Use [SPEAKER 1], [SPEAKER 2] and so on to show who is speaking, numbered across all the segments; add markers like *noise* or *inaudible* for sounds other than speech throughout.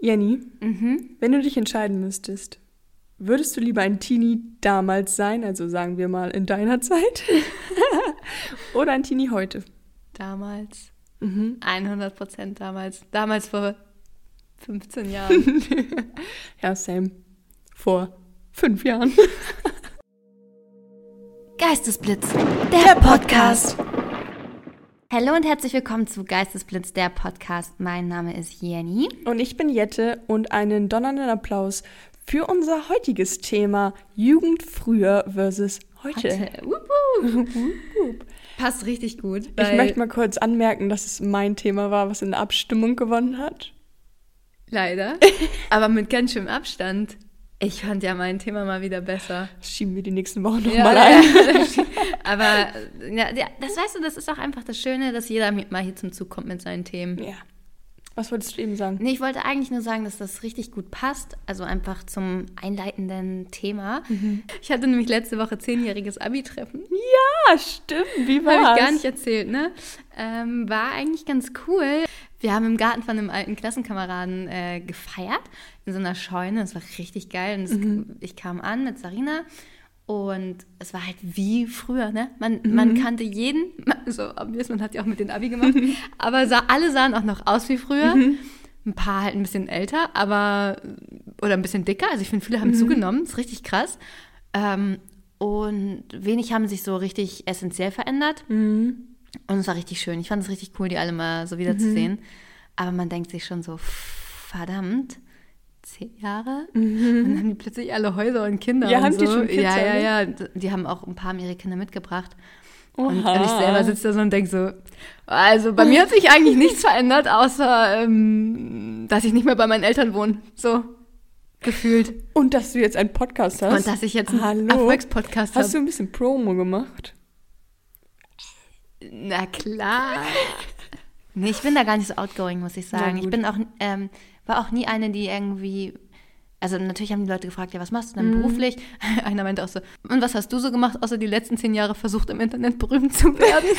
[SPEAKER 1] Jenny,
[SPEAKER 2] Mhm.
[SPEAKER 1] wenn du dich entscheiden müsstest, würdest du lieber ein Teenie damals sein, also sagen wir mal in deiner *laughs* Zeit, *laughs* oder ein Teenie heute?
[SPEAKER 2] Damals.
[SPEAKER 1] Mhm.
[SPEAKER 2] 100 Prozent damals. Damals vor 15 *laughs* Jahren.
[SPEAKER 1] Ja, same. Vor fünf Jahren.
[SPEAKER 2] Geistesblitz, der Podcast. Hallo und herzlich willkommen zu Geistesblitz, der Podcast. Mein Name ist Jenny.
[SPEAKER 1] Und ich bin Jette und einen donnernden Applaus für unser heutiges Thema Jugend früher versus heute.
[SPEAKER 2] Heute. *laughs* Passt richtig gut.
[SPEAKER 1] Ich möchte mal kurz anmerken, dass es mein Thema war, was in der Abstimmung gewonnen hat.
[SPEAKER 2] Leider. *laughs* Aber mit ganz schönem Abstand. Ich fand ja mein Thema mal wieder besser.
[SPEAKER 1] Das schieben wir die nächsten Wochen nochmal
[SPEAKER 2] ja,
[SPEAKER 1] ein.
[SPEAKER 2] ja. Aber ja, das weißt du, das ist auch einfach das Schöne, dass jeder mal hier zum Zug kommt mit seinen Themen.
[SPEAKER 1] Ja. Was wolltest du eben sagen?
[SPEAKER 2] Nee, ich wollte eigentlich nur sagen, dass das richtig gut passt. Also einfach zum einleitenden Thema. Ich hatte nämlich letzte Woche zehnjähriges Abi-Treffen.
[SPEAKER 1] Ja, stimmt. Wie war's?
[SPEAKER 2] Habe ich gar nicht erzählt, ne? Ähm, war eigentlich ganz cool. Wir haben im Garten von einem alten Klassenkameraden äh, gefeiert, in so einer Scheune. Das war richtig geil. Und es, ich kam an mit Sarina und es war halt wie früher, ne? Man, man kannte jeden, *laughs* so obvious, man hat ja auch mit den Abi gemacht, *laughs* aber sah, alle sahen auch noch aus wie früher. Ein paar halt ein bisschen älter, aber oder ein bisschen dicker. Also ich finde, viele haben zugenommen. Ist richtig krass. Ähm, und wenig haben sich so richtig essentiell verändert.
[SPEAKER 1] Mhm.
[SPEAKER 2] Und es war richtig schön. Ich fand es richtig cool, die alle mal so wiederzusehen. Aber man denkt sich schon so, verdammt, zehn Jahre? Und dann haben die plötzlich alle Häuser und Kinder.
[SPEAKER 1] Mhm. Ja,
[SPEAKER 2] und
[SPEAKER 1] haben
[SPEAKER 2] so.
[SPEAKER 1] die schon Kids
[SPEAKER 2] Ja, ja,
[SPEAKER 1] alle?
[SPEAKER 2] ja. Die haben auch ein paar ihre Kinder mitgebracht. Und, und ich selber sitze da so und denke so, also bei mir hat sich eigentlich nichts verändert, außer ähm, dass ich nicht mehr bei meinen Eltern wohne. So gefühlt.
[SPEAKER 1] Und dass du jetzt einen Podcast hast.
[SPEAKER 2] Und dass ich jetzt einen. Erfolgspodcast
[SPEAKER 1] Hast du
[SPEAKER 2] habe.
[SPEAKER 1] ein bisschen Promo gemacht?
[SPEAKER 2] Na klar. Nee, ich bin da gar nicht so outgoing, muss ich sagen. Ich bin auch, ähm, war auch nie eine, die irgendwie. Also natürlich haben die Leute gefragt, ja, was machst du
[SPEAKER 1] Mhm.
[SPEAKER 2] denn beruflich? *laughs* Einer meinte auch so, und was hast du so gemacht, außer die letzten zehn Jahre versucht, im Internet berühmt zu werden? *laughs*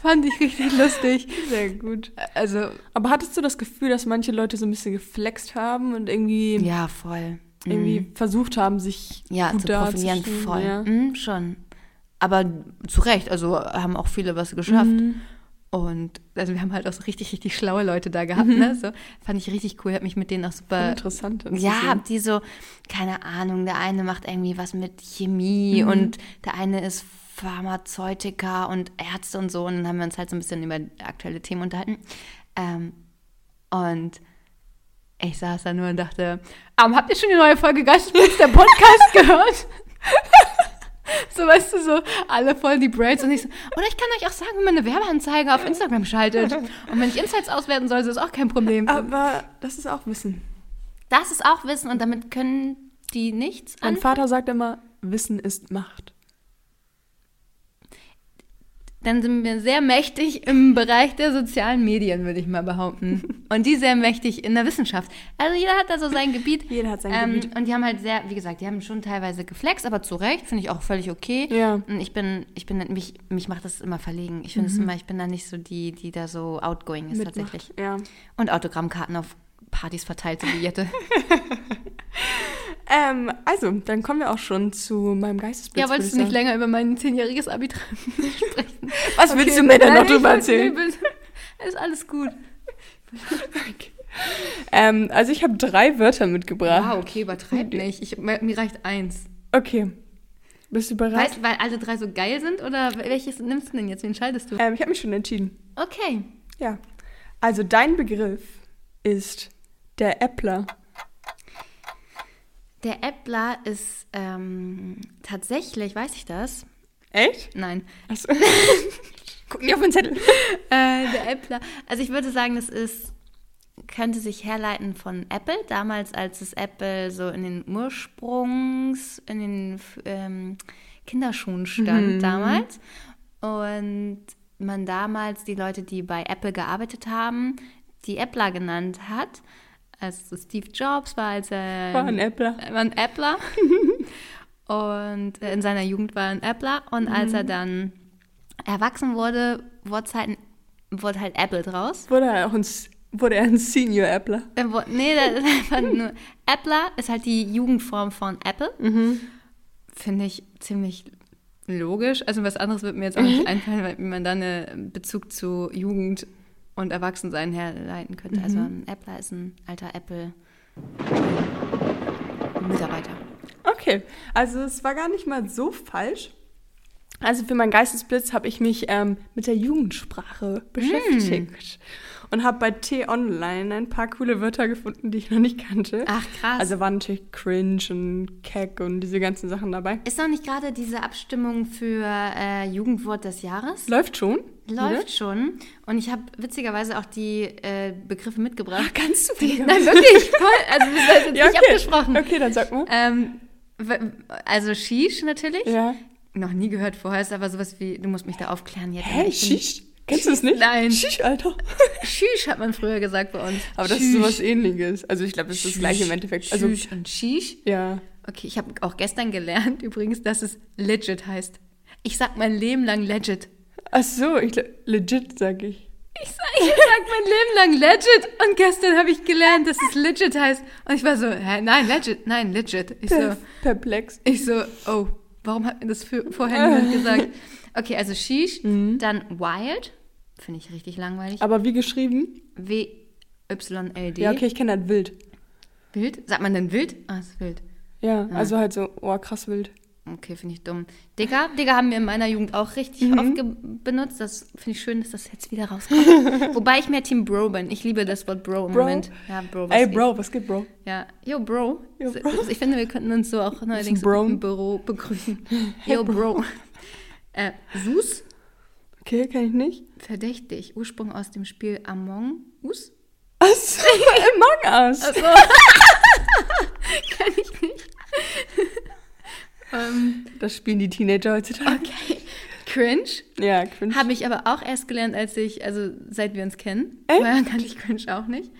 [SPEAKER 2] Fand ich richtig lustig.
[SPEAKER 1] Sehr gut.
[SPEAKER 2] Also,
[SPEAKER 1] Aber hattest du das Gefühl, dass manche Leute so ein bisschen geflext haben und irgendwie,
[SPEAKER 2] ja, voll.
[SPEAKER 1] irgendwie versucht haben, sich
[SPEAKER 2] Ja,
[SPEAKER 1] gut
[SPEAKER 2] zu profilieren voll.
[SPEAKER 1] Ja.
[SPEAKER 2] Mhm, schon. Aber zu Recht, also haben auch viele was geschafft.
[SPEAKER 1] Mhm.
[SPEAKER 2] Und also wir haben halt auch so richtig, richtig schlaue Leute da gehabt, ne? So, fand ich richtig cool, hab mich mit denen auch super.
[SPEAKER 1] interessant.
[SPEAKER 2] Ja,
[SPEAKER 1] sehen.
[SPEAKER 2] die so, keine Ahnung, der eine macht irgendwie was mit
[SPEAKER 1] Mhm.
[SPEAKER 2] Chemie und der eine ist Pharmazeutiker und Ärzte und so. Und dann haben wir uns halt so ein bisschen über aktuelle Themen unterhalten. Ähm, und ich saß da nur und dachte, ähm, habt ihr schon die neue Folge Geistesblitz, der Podcast *laughs* gehört? *laughs* So, weißt du, so alle voll die Braids und ich so, oder ich kann euch auch sagen, wie man eine Werbeanzeige auf Instagram schaltet. Und wenn ich Insights auswerten soll, ist das auch kein Problem.
[SPEAKER 1] Aber das ist auch Wissen.
[SPEAKER 2] Das ist auch Wissen und damit können die nichts
[SPEAKER 1] Mein
[SPEAKER 2] an.
[SPEAKER 1] Vater sagt immer, Wissen ist Macht.
[SPEAKER 2] Dann sind wir sehr mächtig im Bereich der sozialen Medien, würde ich mal behaupten. *laughs* Und die sehr mächtig in der Wissenschaft. Also jeder hat da so sein Gebiet. *laughs*
[SPEAKER 1] Jeder hat sein
[SPEAKER 2] ähm,
[SPEAKER 1] Gebiet.
[SPEAKER 2] Und die haben halt sehr, wie gesagt, die haben schon teilweise geflext, aber zu Recht, finde ich auch völlig okay.
[SPEAKER 1] Ja.
[SPEAKER 2] Und ich bin, ich bin, mich, mich macht das immer verlegen. Ich finde es immer, ich bin da nicht so die, die da so outgoing ist
[SPEAKER 1] Mitmacht.
[SPEAKER 2] tatsächlich.
[SPEAKER 1] Ja.
[SPEAKER 2] Und Autogrammkarten auf Partys verteilt, so wie Jette. *laughs*
[SPEAKER 1] Ähm, also, dann kommen wir auch schon zu meinem Geistesblitz.
[SPEAKER 2] ja, wolltest du nicht länger über mein zehnjähriges Abi *laughs* sprechen?
[SPEAKER 1] Was willst du mir denn noch drüber erzählen?
[SPEAKER 2] Ist alles gut.
[SPEAKER 1] Ähm, also, ich habe drei Wörter mitgebracht.
[SPEAKER 2] Wow, okay, übertreib nicht. Ich, mir mir reicht eins.
[SPEAKER 1] Okay. Bist du bereit?
[SPEAKER 2] Weißt du, weil alle drei so geil sind oder welches nimmst du denn jetzt? Wen entscheidest du?
[SPEAKER 1] Ähm, ich habe mich schon entschieden.
[SPEAKER 2] Okay.
[SPEAKER 1] Ja. Also, dein Begriff ist der Äppler.
[SPEAKER 2] Der Äppler ist ähm, tatsächlich, weiß ich das?
[SPEAKER 1] Echt?
[SPEAKER 2] Nein.
[SPEAKER 1] Achso. *laughs* Guck nicht auf den Zettel.
[SPEAKER 2] Äh, der Äppler. Also ich würde sagen, das ist, könnte sich herleiten von Apple. Damals, als es Apple so in den Ursprungs, in den ähm, Kinderschuhen stand damals. Und man damals die Leute, die bei Apple gearbeitet haben, die Äppler genannt hat. Also Steve Jobs war, als er
[SPEAKER 1] War ein Äppler.
[SPEAKER 2] war ein Äppler. *laughs* Und äh, in seiner Jugend war er ein Äppler. Und als er dann erwachsen wurde, wurde halt, ein- wurde halt Apple draus.
[SPEAKER 1] Wurde er auch ins Wurde er ein Senior Appler?
[SPEAKER 2] Äh, wo, nee, das ist einfach nur. Appler ist halt die Jugendform von Apple.
[SPEAKER 1] Mhm.
[SPEAKER 2] Finde ich ziemlich logisch. Also was anderes wird mir jetzt auch nicht einfallen, weil- wie man dann einen Bezug zu Jugend und Erwachsensein herleiten könnte. Also ein Appler ist ein alter Apple-Mitarbeiter.
[SPEAKER 1] Okay, also es war gar nicht mal so falsch. Also für meinen Geistesblitz habe ich mich ähm, mit der Jugendsprache beschäftigt und habe bei T-Online ein paar coole Wörter gefunden, die ich noch nicht kannte.
[SPEAKER 2] Ach, krass.
[SPEAKER 1] Also waren natürlich cringe und keck und diese ganzen Sachen dabei.
[SPEAKER 2] ist noch nicht gerade diese Abstimmung für äh, Jugendwort des Jahres?
[SPEAKER 1] Läuft schon.
[SPEAKER 2] Läuft schon. Und ich habe witzigerweise auch die äh, Begriffe mitgebracht.
[SPEAKER 1] Ach, kannst du wieder?
[SPEAKER 2] Nein, wirklich. Voll. Also wir sind jetzt
[SPEAKER 1] Ja,
[SPEAKER 2] nicht
[SPEAKER 1] okay.
[SPEAKER 2] abgesprochen.
[SPEAKER 1] Okay, dann sag mal.
[SPEAKER 2] Ähm, also Shish natürlich.
[SPEAKER 1] Ja.
[SPEAKER 2] Noch nie gehört vorher, ist aber sowas wie, du musst mich da aufklären jetzt. Bin-
[SPEAKER 1] Shish? Kennst du es nicht?
[SPEAKER 2] Nein.
[SPEAKER 1] Shish, Alter. *laughs*
[SPEAKER 2] Shish hat man früher gesagt bei uns.
[SPEAKER 1] Aber das
[SPEAKER 2] Shish.
[SPEAKER 1] ist sowas ähnliches. Also ich glaube, das ist das gleiche im Endeffekt. Also,
[SPEAKER 2] Shish und Shish.
[SPEAKER 1] ja.
[SPEAKER 2] Okay, ich habe auch gestern gelernt *laughs* übrigens, dass es legit heißt. Ich sag mein Leben lang legit.
[SPEAKER 1] Ach so, ich, legit sag ich.
[SPEAKER 2] Ich sag, ich sag mein Leben lang legit und gestern habe ich gelernt, dass es legit heißt. Und ich war so, hä, nein, legit, nein, legit. Ich so,
[SPEAKER 1] Per perplex.
[SPEAKER 2] ich so, oh, warum hat mir das für, vorher niemand gesagt? *laughs* Okay, also Shish, dann Wild, finde ich richtig langweilig.
[SPEAKER 1] Aber wie geschrieben?
[SPEAKER 2] W-Y-L-D.
[SPEAKER 1] Ja, okay, ich kenne das wild.
[SPEAKER 2] Wild? Sagt man denn wild? Ah, ist wild.
[SPEAKER 1] Ja, also halt so, oh, krass wild.
[SPEAKER 2] Okay, finde ich dumm. Digga, Digga haben wir in meiner Jugend auch richtig
[SPEAKER 1] Mhm.
[SPEAKER 2] oft benutzt. Das finde ich schön, dass das jetzt wieder rauskommt. *laughs* Wobei ich mehr Team Bro bin. Ich liebe das Wort Bro im
[SPEAKER 1] Bro?
[SPEAKER 2] Moment. Ja, Bro. was
[SPEAKER 1] Ey,
[SPEAKER 2] geht?
[SPEAKER 1] Bro, was geht, Bro?
[SPEAKER 2] Ja, yo, Bro.
[SPEAKER 1] Yo, Bro.
[SPEAKER 2] Ich finde, wir könnten uns so auch neuerdings im Büro begrüßen. Yo, Bro. *laughs* Äh, Sus,
[SPEAKER 1] Okay, kann ich nicht.
[SPEAKER 2] verdächtig. Ursprung aus dem Spiel Among Us.
[SPEAKER 1] Achso, *laughs* Among Us.
[SPEAKER 2] Also, *laughs* kann ich nicht. *laughs* ähm,
[SPEAKER 1] Das spielen die Teenager heutzutage.
[SPEAKER 2] okay. Cringe.
[SPEAKER 1] Ja, cringe.
[SPEAKER 2] Habe ich aber auch erst gelernt, als ich, also seit wir uns kennen.
[SPEAKER 1] Echt?
[SPEAKER 2] Vorher kannte ich Cringe auch nicht.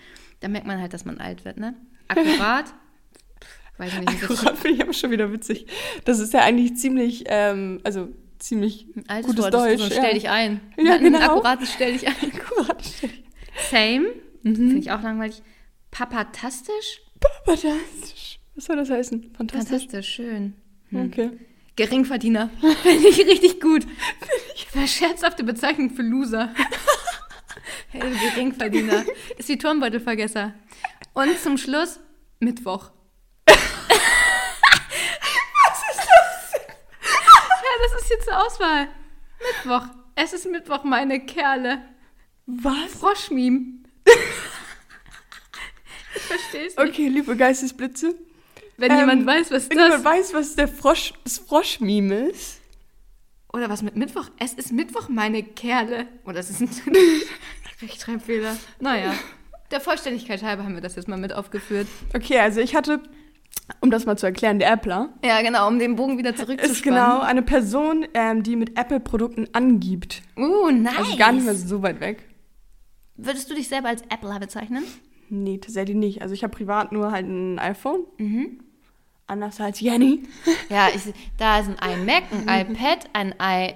[SPEAKER 2] Da merkt man halt, dass man alt wird, ne? Akkurat. Weiß ich nicht,
[SPEAKER 1] Akkurat finde ich aber schon wieder witzig. Das ist ja eigentlich ziemlich, ähm, also ziemlich
[SPEAKER 2] altes
[SPEAKER 1] gutes
[SPEAKER 2] Wort
[SPEAKER 1] Deutsch.
[SPEAKER 2] So,
[SPEAKER 1] ja.
[SPEAKER 2] stell dich ein. *laughs*
[SPEAKER 1] Ja,
[SPEAKER 2] Ein
[SPEAKER 1] genau.
[SPEAKER 2] akkurates stell dich ein. *laughs*
[SPEAKER 1] Akkurat.
[SPEAKER 2] Same.
[SPEAKER 1] Mhm.
[SPEAKER 2] Finde ich auch langweilig. Papatastisch.
[SPEAKER 1] Fantastisch. Was soll das heißen? Fantastisch.
[SPEAKER 2] Fantastisch, schön.
[SPEAKER 1] Okay.
[SPEAKER 2] Geringverdiener. *laughs* Finde ich richtig gut. Eine scherzhafte Bezeichnung für Loser. hey, Geringverdiener. Ist wie Turmbeutelvergesser. Und zum Schluss Mittwoch. Was ist das? Das ist jetzt zur Auswahl. Mittwoch. Es ist Mittwoch, meine Kerle.
[SPEAKER 1] Was?
[SPEAKER 2] Froschmeme. *laughs* ich verstehe es nicht.
[SPEAKER 1] Okay, liebe Geistesblitze.
[SPEAKER 2] Wenn
[SPEAKER 1] Ähm,
[SPEAKER 2] jemand weiß, was
[SPEAKER 1] Wenn
[SPEAKER 2] das
[SPEAKER 1] jemand weiß, was der Frosch, das Froschmeme ist.
[SPEAKER 2] Oder was mit Mittwoch? Es ist Mittwoch, meine Kerle. Oder es ist ein *laughs* Rechtschreibfehler. Naja, der Vollständigkeit halber haben wir das jetzt mal mit aufgeführt.
[SPEAKER 1] Okay, also ich hatte, um das mal zu erklären, der Appler
[SPEAKER 2] Ja, genau, um den Bogen wieder zurückzuspannen.
[SPEAKER 1] ist genau eine Person, ähm, die mit Apple-Produkten angibt.
[SPEAKER 2] Uh, nice.
[SPEAKER 1] Also gar nicht mehr so weit weg.
[SPEAKER 2] Würdest du dich selber als Appler bezeichnen?
[SPEAKER 1] Nee, tatsächlich nicht. Also ich habe privat nur halt ein iPhone.
[SPEAKER 2] Mhm.
[SPEAKER 1] Anders als Jenny. *laughs*
[SPEAKER 2] Ja, ich, da ist ein iMac, ein iPad, ein, I,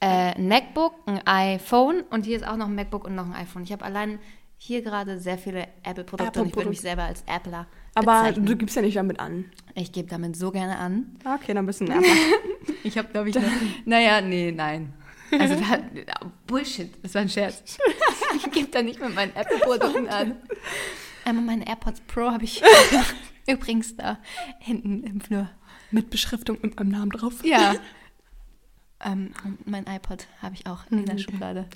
[SPEAKER 2] äh, ein MacBook, ein iPhone und hier ist auch noch ein MacBook und noch ein iPhone. Ich habe allein hier gerade sehr viele Apple-Produkte und ich würde mich selber als Appler
[SPEAKER 1] Aber
[SPEAKER 2] bezeichnen.
[SPEAKER 1] du gibst ja nicht damit an.
[SPEAKER 2] Ich gebe damit so gerne an.
[SPEAKER 1] Okay, dann bist du ein. *laughs*
[SPEAKER 2] Ich habe, glaube ich, eine, naja, nee, nein. Also da, Bullshit, das war ein Scherz. *laughs* Ich gebe da nicht mit meinen Apple-Produkten an. Einmal meine AirPods Pro habe ich *laughs* übrigens da hinten im Flur.
[SPEAKER 1] Mit Beschriftung mit meinem Namen drauf.
[SPEAKER 2] Ja. ähm, und mein iPod habe ich auch in der Schublade.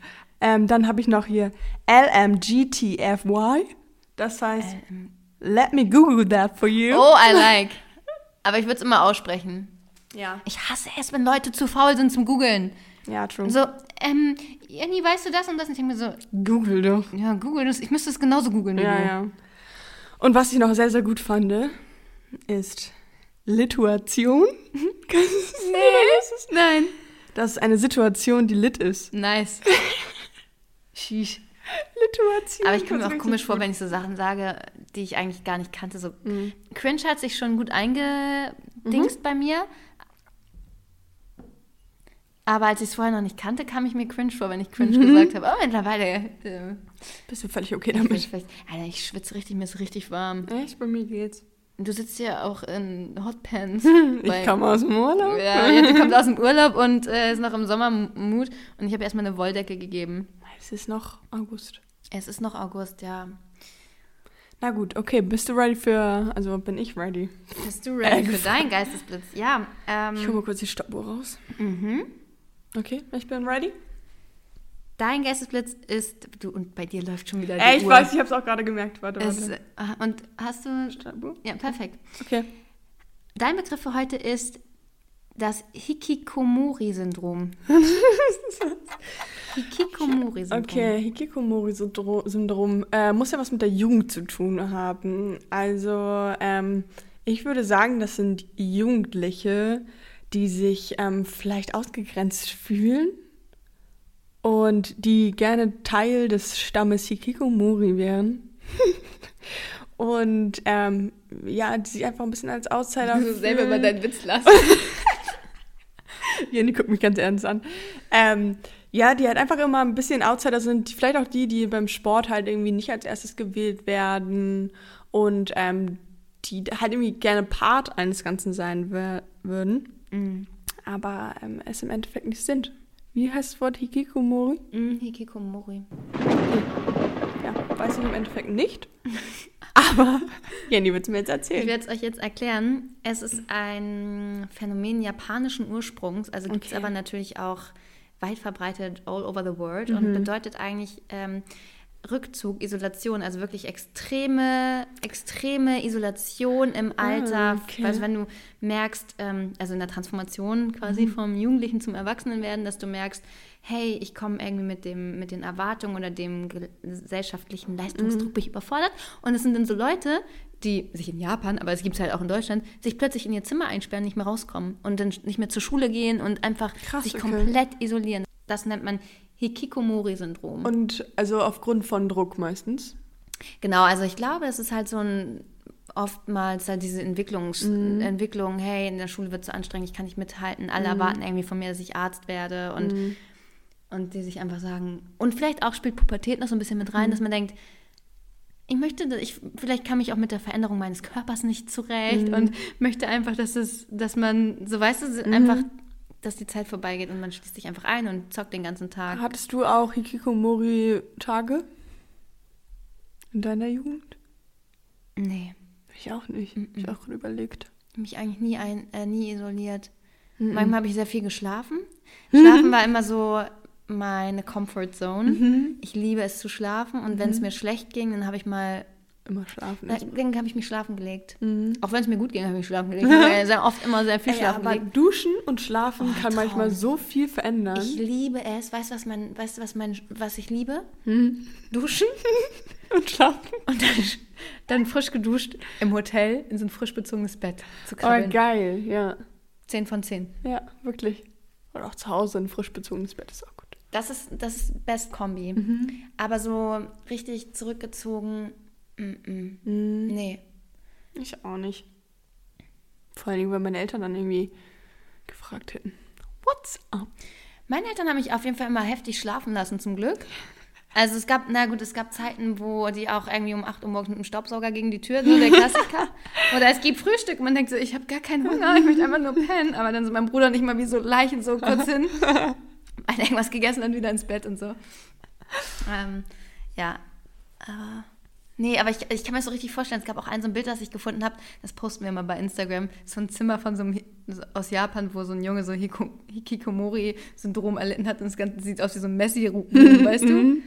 [SPEAKER 1] Ähm, dann habe ich noch hier LMGTFY. Das heißt, let me Google that for you.
[SPEAKER 2] Oh, I like. Aber ich würde es immer aussprechen.
[SPEAKER 1] Ja.
[SPEAKER 2] Ich hasse es, wenn Leute zu faul sind zum Googeln.
[SPEAKER 1] Ja, true.
[SPEAKER 2] So, ähm, Jenny, weißt du das und das? Und ich denke mir so,
[SPEAKER 1] Google doch.
[SPEAKER 2] ja, google das. Ich müsste es genauso googeln.
[SPEAKER 1] Ja,
[SPEAKER 2] du.
[SPEAKER 1] ja. Und was ich noch sehr, sehr gut fand, ist Lituation. Kannst du was das ist?
[SPEAKER 2] Nein.
[SPEAKER 1] Das ist eine Situation, die lit ist.
[SPEAKER 2] Nice. *laughs* Sheesh.
[SPEAKER 1] Lituation.
[SPEAKER 2] Aber ich komme mir auch komisch vor, wenn ich so Sachen sage, die ich eigentlich gar nicht kannte. So
[SPEAKER 1] Mhm.
[SPEAKER 2] Cringe hat sich schon gut eingedingst bei mir. Aber als ich es vorher noch nicht kannte, kam ich mir cringe vor, wenn ich cringe gesagt habe. Aber mittlerweile. Äh,
[SPEAKER 1] Bist du völlig okay
[SPEAKER 2] ich,
[SPEAKER 1] damit?
[SPEAKER 2] vielleicht, Alter, ich schwitze richtig, mir ist richtig warm.
[SPEAKER 1] Echt? Bei mir geht's.
[SPEAKER 2] Du sitzt ja auch in Hotpants. *laughs*
[SPEAKER 1] Ich komme aus dem Urlaub.
[SPEAKER 2] Ja, Jette kommt aus dem Urlaub und äh, ist noch im Sommermut. Und ich habe erstmal eine Wolldecke gegeben.
[SPEAKER 1] Es ist noch August.
[SPEAKER 2] Es ist noch August, ja.
[SPEAKER 1] Na gut, okay. Bist du ready für. Also bin ich ready.
[SPEAKER 2] Bist du ready
[SPEAKER 1] Äh,
[SPEAKER 2] für deinen Geistesblitz? Ja.
[SPEAKER 1] Ich hole
[SPEAKER 2] Ähm,
[SPEAKER 1] mal kurz die Stoppuhr raus.
[SPEAKER 2] mhm.
[SPEAKER 1] Okay, ich bin ready.
[SPEAKER 2] Dein Geistesblitz ist. Du, und bei dir läuft schon wieder die
[SPEAKER 1] Ey, ich
[SPEAKER 2] Uhr.
[SPEAKER 1] weiß, ich habe es auch gerade gemerkt. Warte,
[SPEAKER 2] Es,
[SPEAKER 1] warte.
[SPEAKER 2] ah, und hast du.
[SPEAKER 1] Stoppuhr?
[SPEAKER 2] Ja, perfekt.
[SPEAKER 1] Okay.
[SPEAKER 2] Dein Begriff für heute ist das Hikikomori-Syndrom. *laughs* Hikikomori-Syndrom.
[SPEAKER 1] Okay, Hikikomori-Syndrom äh, muss ja was mit der Jugend zu tun haben. Also, ähm, ich würde sagen, das sind Jugendliche, die sich ähm, vielleicht ausgegrenzt fühlen und die gerne Teil des Stammes Hikikomori wären. *laughs* und ähm, ja, die sich einfach ein bisschen als Outsider
[SPEAKER 2] Du selber mal deinen Witz lassen. *laughs*
[SPEAKER 1] Jenny guckt mich ganz ernst an. Ähm, ja, die halt einfach immer ein bisschen Outsider sind. Vielleicht auch die, die beim Sport halt irgendwie nicht als erstes gewählt werden und ähm, die halt irgendwie gerne Part eines Ganzen sein würden,
[SPEAKER 2] Mm.
[SPEAKER 1] aber ähm, es im Endeffekt nicht sind. Wie heißt das Wort Hikikomori?
[SPEAKER 2] Mm, Hikikomori.
[SPEAKER 1] Ja, weiß ich im Endeffekt nicht. *laughs* aber *laughs* Jenny wird es mir jetzt
[SPEAKER 2] Ich
[SPEAKER 1] erzählen.
[SPEAKER 2] werde es euch jetzt erklären. Es ist ein Phänomen japanischen Ursprungs, also gibt es aber natürlich auch weit verbreitet all over the world
[SPEAKER 1] Mhm.
[SPEAKER 2] und bedeutet eigentlich ähm, Rückzug, Isolation, also wirklich extreme, extreme Isolation im Alter.
[SPEAKER 1] Ah, okay.
[SPEAKER 2] Also wenn du merkst, ähm, also in der Transformation quasi
[SPEAKER 1] Mhm.
[SPEAKER 2] vom Jugendlichen zum Erwachsenen werden, dass du merkst, hey, ich komme irgendwie mit, dem, mit den Erwartungen oder dem ge- gesellschaftlichen Leistungsdruck
[SPEAKER 1] Mhm.
[SPEAKER 2] bin ich überfordert. Und es sind dann so Leute, die sich in Japan, aber es gibt es halt auch in Deutschland, sich plötzlich in ihr Zimmer einsperren, nicht mehr rauskommen und dann nicht mehr zur Schule gehen und einfach
[SPEAKER 1] Krass,
[SPEAKER 2] sich
[SPEAKER 1] okay.
[SPEAKER 2] komplett isolieren. Das nennt man Hikikomori-Syndrom.
[SPEAKER 1] Und also aufgrund von Druck meistens.
[SPEAKER 2] Genau, also ich glaube, das ist halt so ein oftmals halt diese Entwicklungs
[SPEAKER 1] Mhm.
[SPEAKER 2] Entwicklung, hey, in der Schule wird es so anstrengend, ich kann nicht mithalten, alle erwarten irgendwie von mir, dass ich Arzt werde und,
[SPEAKER 1] Mhm.
[SPEAKER 2] und die sich einfach sagen, und vielleicht auch spielt Pubertät noch so ein bisschen mit
[SPEAKER 1] Mhm.
[SPEAKER 2] rein, dass man denkt, ich möchte, ich, vielleicht kam ich auch mit der Veränderung meines Körpers nicht zurecht
[SPEAKER 1] Mhm.
[SPEAKER 2] und möchte einfach, dass es, dass man, so weißt du, einfach, dass die Zeit vorbeigeht und man schließt sich einfach ein und zockt den ganzen Tag.
[SPEAKER 1] Hattest du auch Hikikomori-Tage in deiner Jugend?
[SPEAKER 2] Nee,
[SPEAKER 1] Ich auch nicht. Ich auch gerade überlegt.
[SPEAKER 2] mich eigentlich nie ein, äh, nie isoliert.
[SPEAKER 1] Mhm.
[SPEAKER 2] Manchmal habe ich sehr viel geschlafen. *laughs* Schlafen war immer so meine Comfort Zone.
[SPEAKER 1] Mhm.
[SPEAKER 2] Ich liebe es zu schlafen und wenn es mir schlecht ging, dann habe ich mal,
[SPEAKER 1] Immer schlafen.
[SPEAKER 2] dann, dann habe ich mich schlafen gelegt.
[SPEAKER 1] Mhm.
[SPEAKER 2] Auch wenn es mir gut ging, habe ich mich schlafen gelegt. Ich habe sehr oft immer sehr viel *laughs*
[SPEAKER 1] Ey,
[SPEAKER 2] schlafen
[SPEAKER 1] aber
[SPEAKER 2] gelegt.
[SPEAKER 1] duschen und schlafen
[SPEAKER 2] Oh,
[SPEAKER 1] kann
[SPEAKER 2] Traum.
[SPEAKER 1] manchmal so viel verändern.
[SPEAKER 2] Ich liebe es. Weißt du, was mein, weißt was mein, was ich liebe?
[SPEAKER 1] Mhm.
[SPEAKER 2] Duschen *laughs*
[SPEAKER 1] Und schlafen.
[SPEAKER 2] und dann, dann frisch geduscht im Hotel in so ein frisch bezogenes Bett zu
[SPEAKER 1] Oh,
[SPEAKER 2] krabbeln.
[SPEAKER 1] geil, ja.
[SPEAKER 2] 10 von 10.
[SPEAKER 1] Ja, wirklich. Oder auch zu Hause ein frisch bezogenes Bett ist auch gut.
[SPEAKER 2] Das ist das ist Best Kombi.
[SPEAKER 1] Mhm.
[SPEAKER 2] Aber so richtig zurückgezogen, mm, mm. Nee.
[SPEAKER 1] Ich auch nicht. Vor allen Dingen, weil meine Eltern dann irgendwie gefragt hätten. What's up?
[SPEAKER 2] Meine Eltern haben mich auf jeden Fall immer heftig schlafen lassen, zum Glück. Also es gab, na gut, es gab Zeiten, wo die auch irgendwie um 8 Uhr morgens mit dem Staubsauger gegen die Tür, so der Klassiker. *laughs* Oder es gibt Frühstück und man denkt so, ich habe gar keinen Hunger, *laughs* ich möchte einfach nur pennen. Aber dann sind mein Bruder und ich mal wie so Leichen so kurz hin. *laughs* Hat irgendwas gegessen und wieder ins Bett und so. Ähm, ja, aber... Nee, aber ich, ich kann mir das so richtig vorstellen, es gab auch ein so ein Bild, das ich gefunden habe, das posten wir mal bei Instagram, so ein Zimmer von so einem, aus Japan, wo so ein Junge so Hikikomori-Syndrom erlitten hat und das Ganze sieht aus wie so ein Messi-Room, *laughs* weißt du?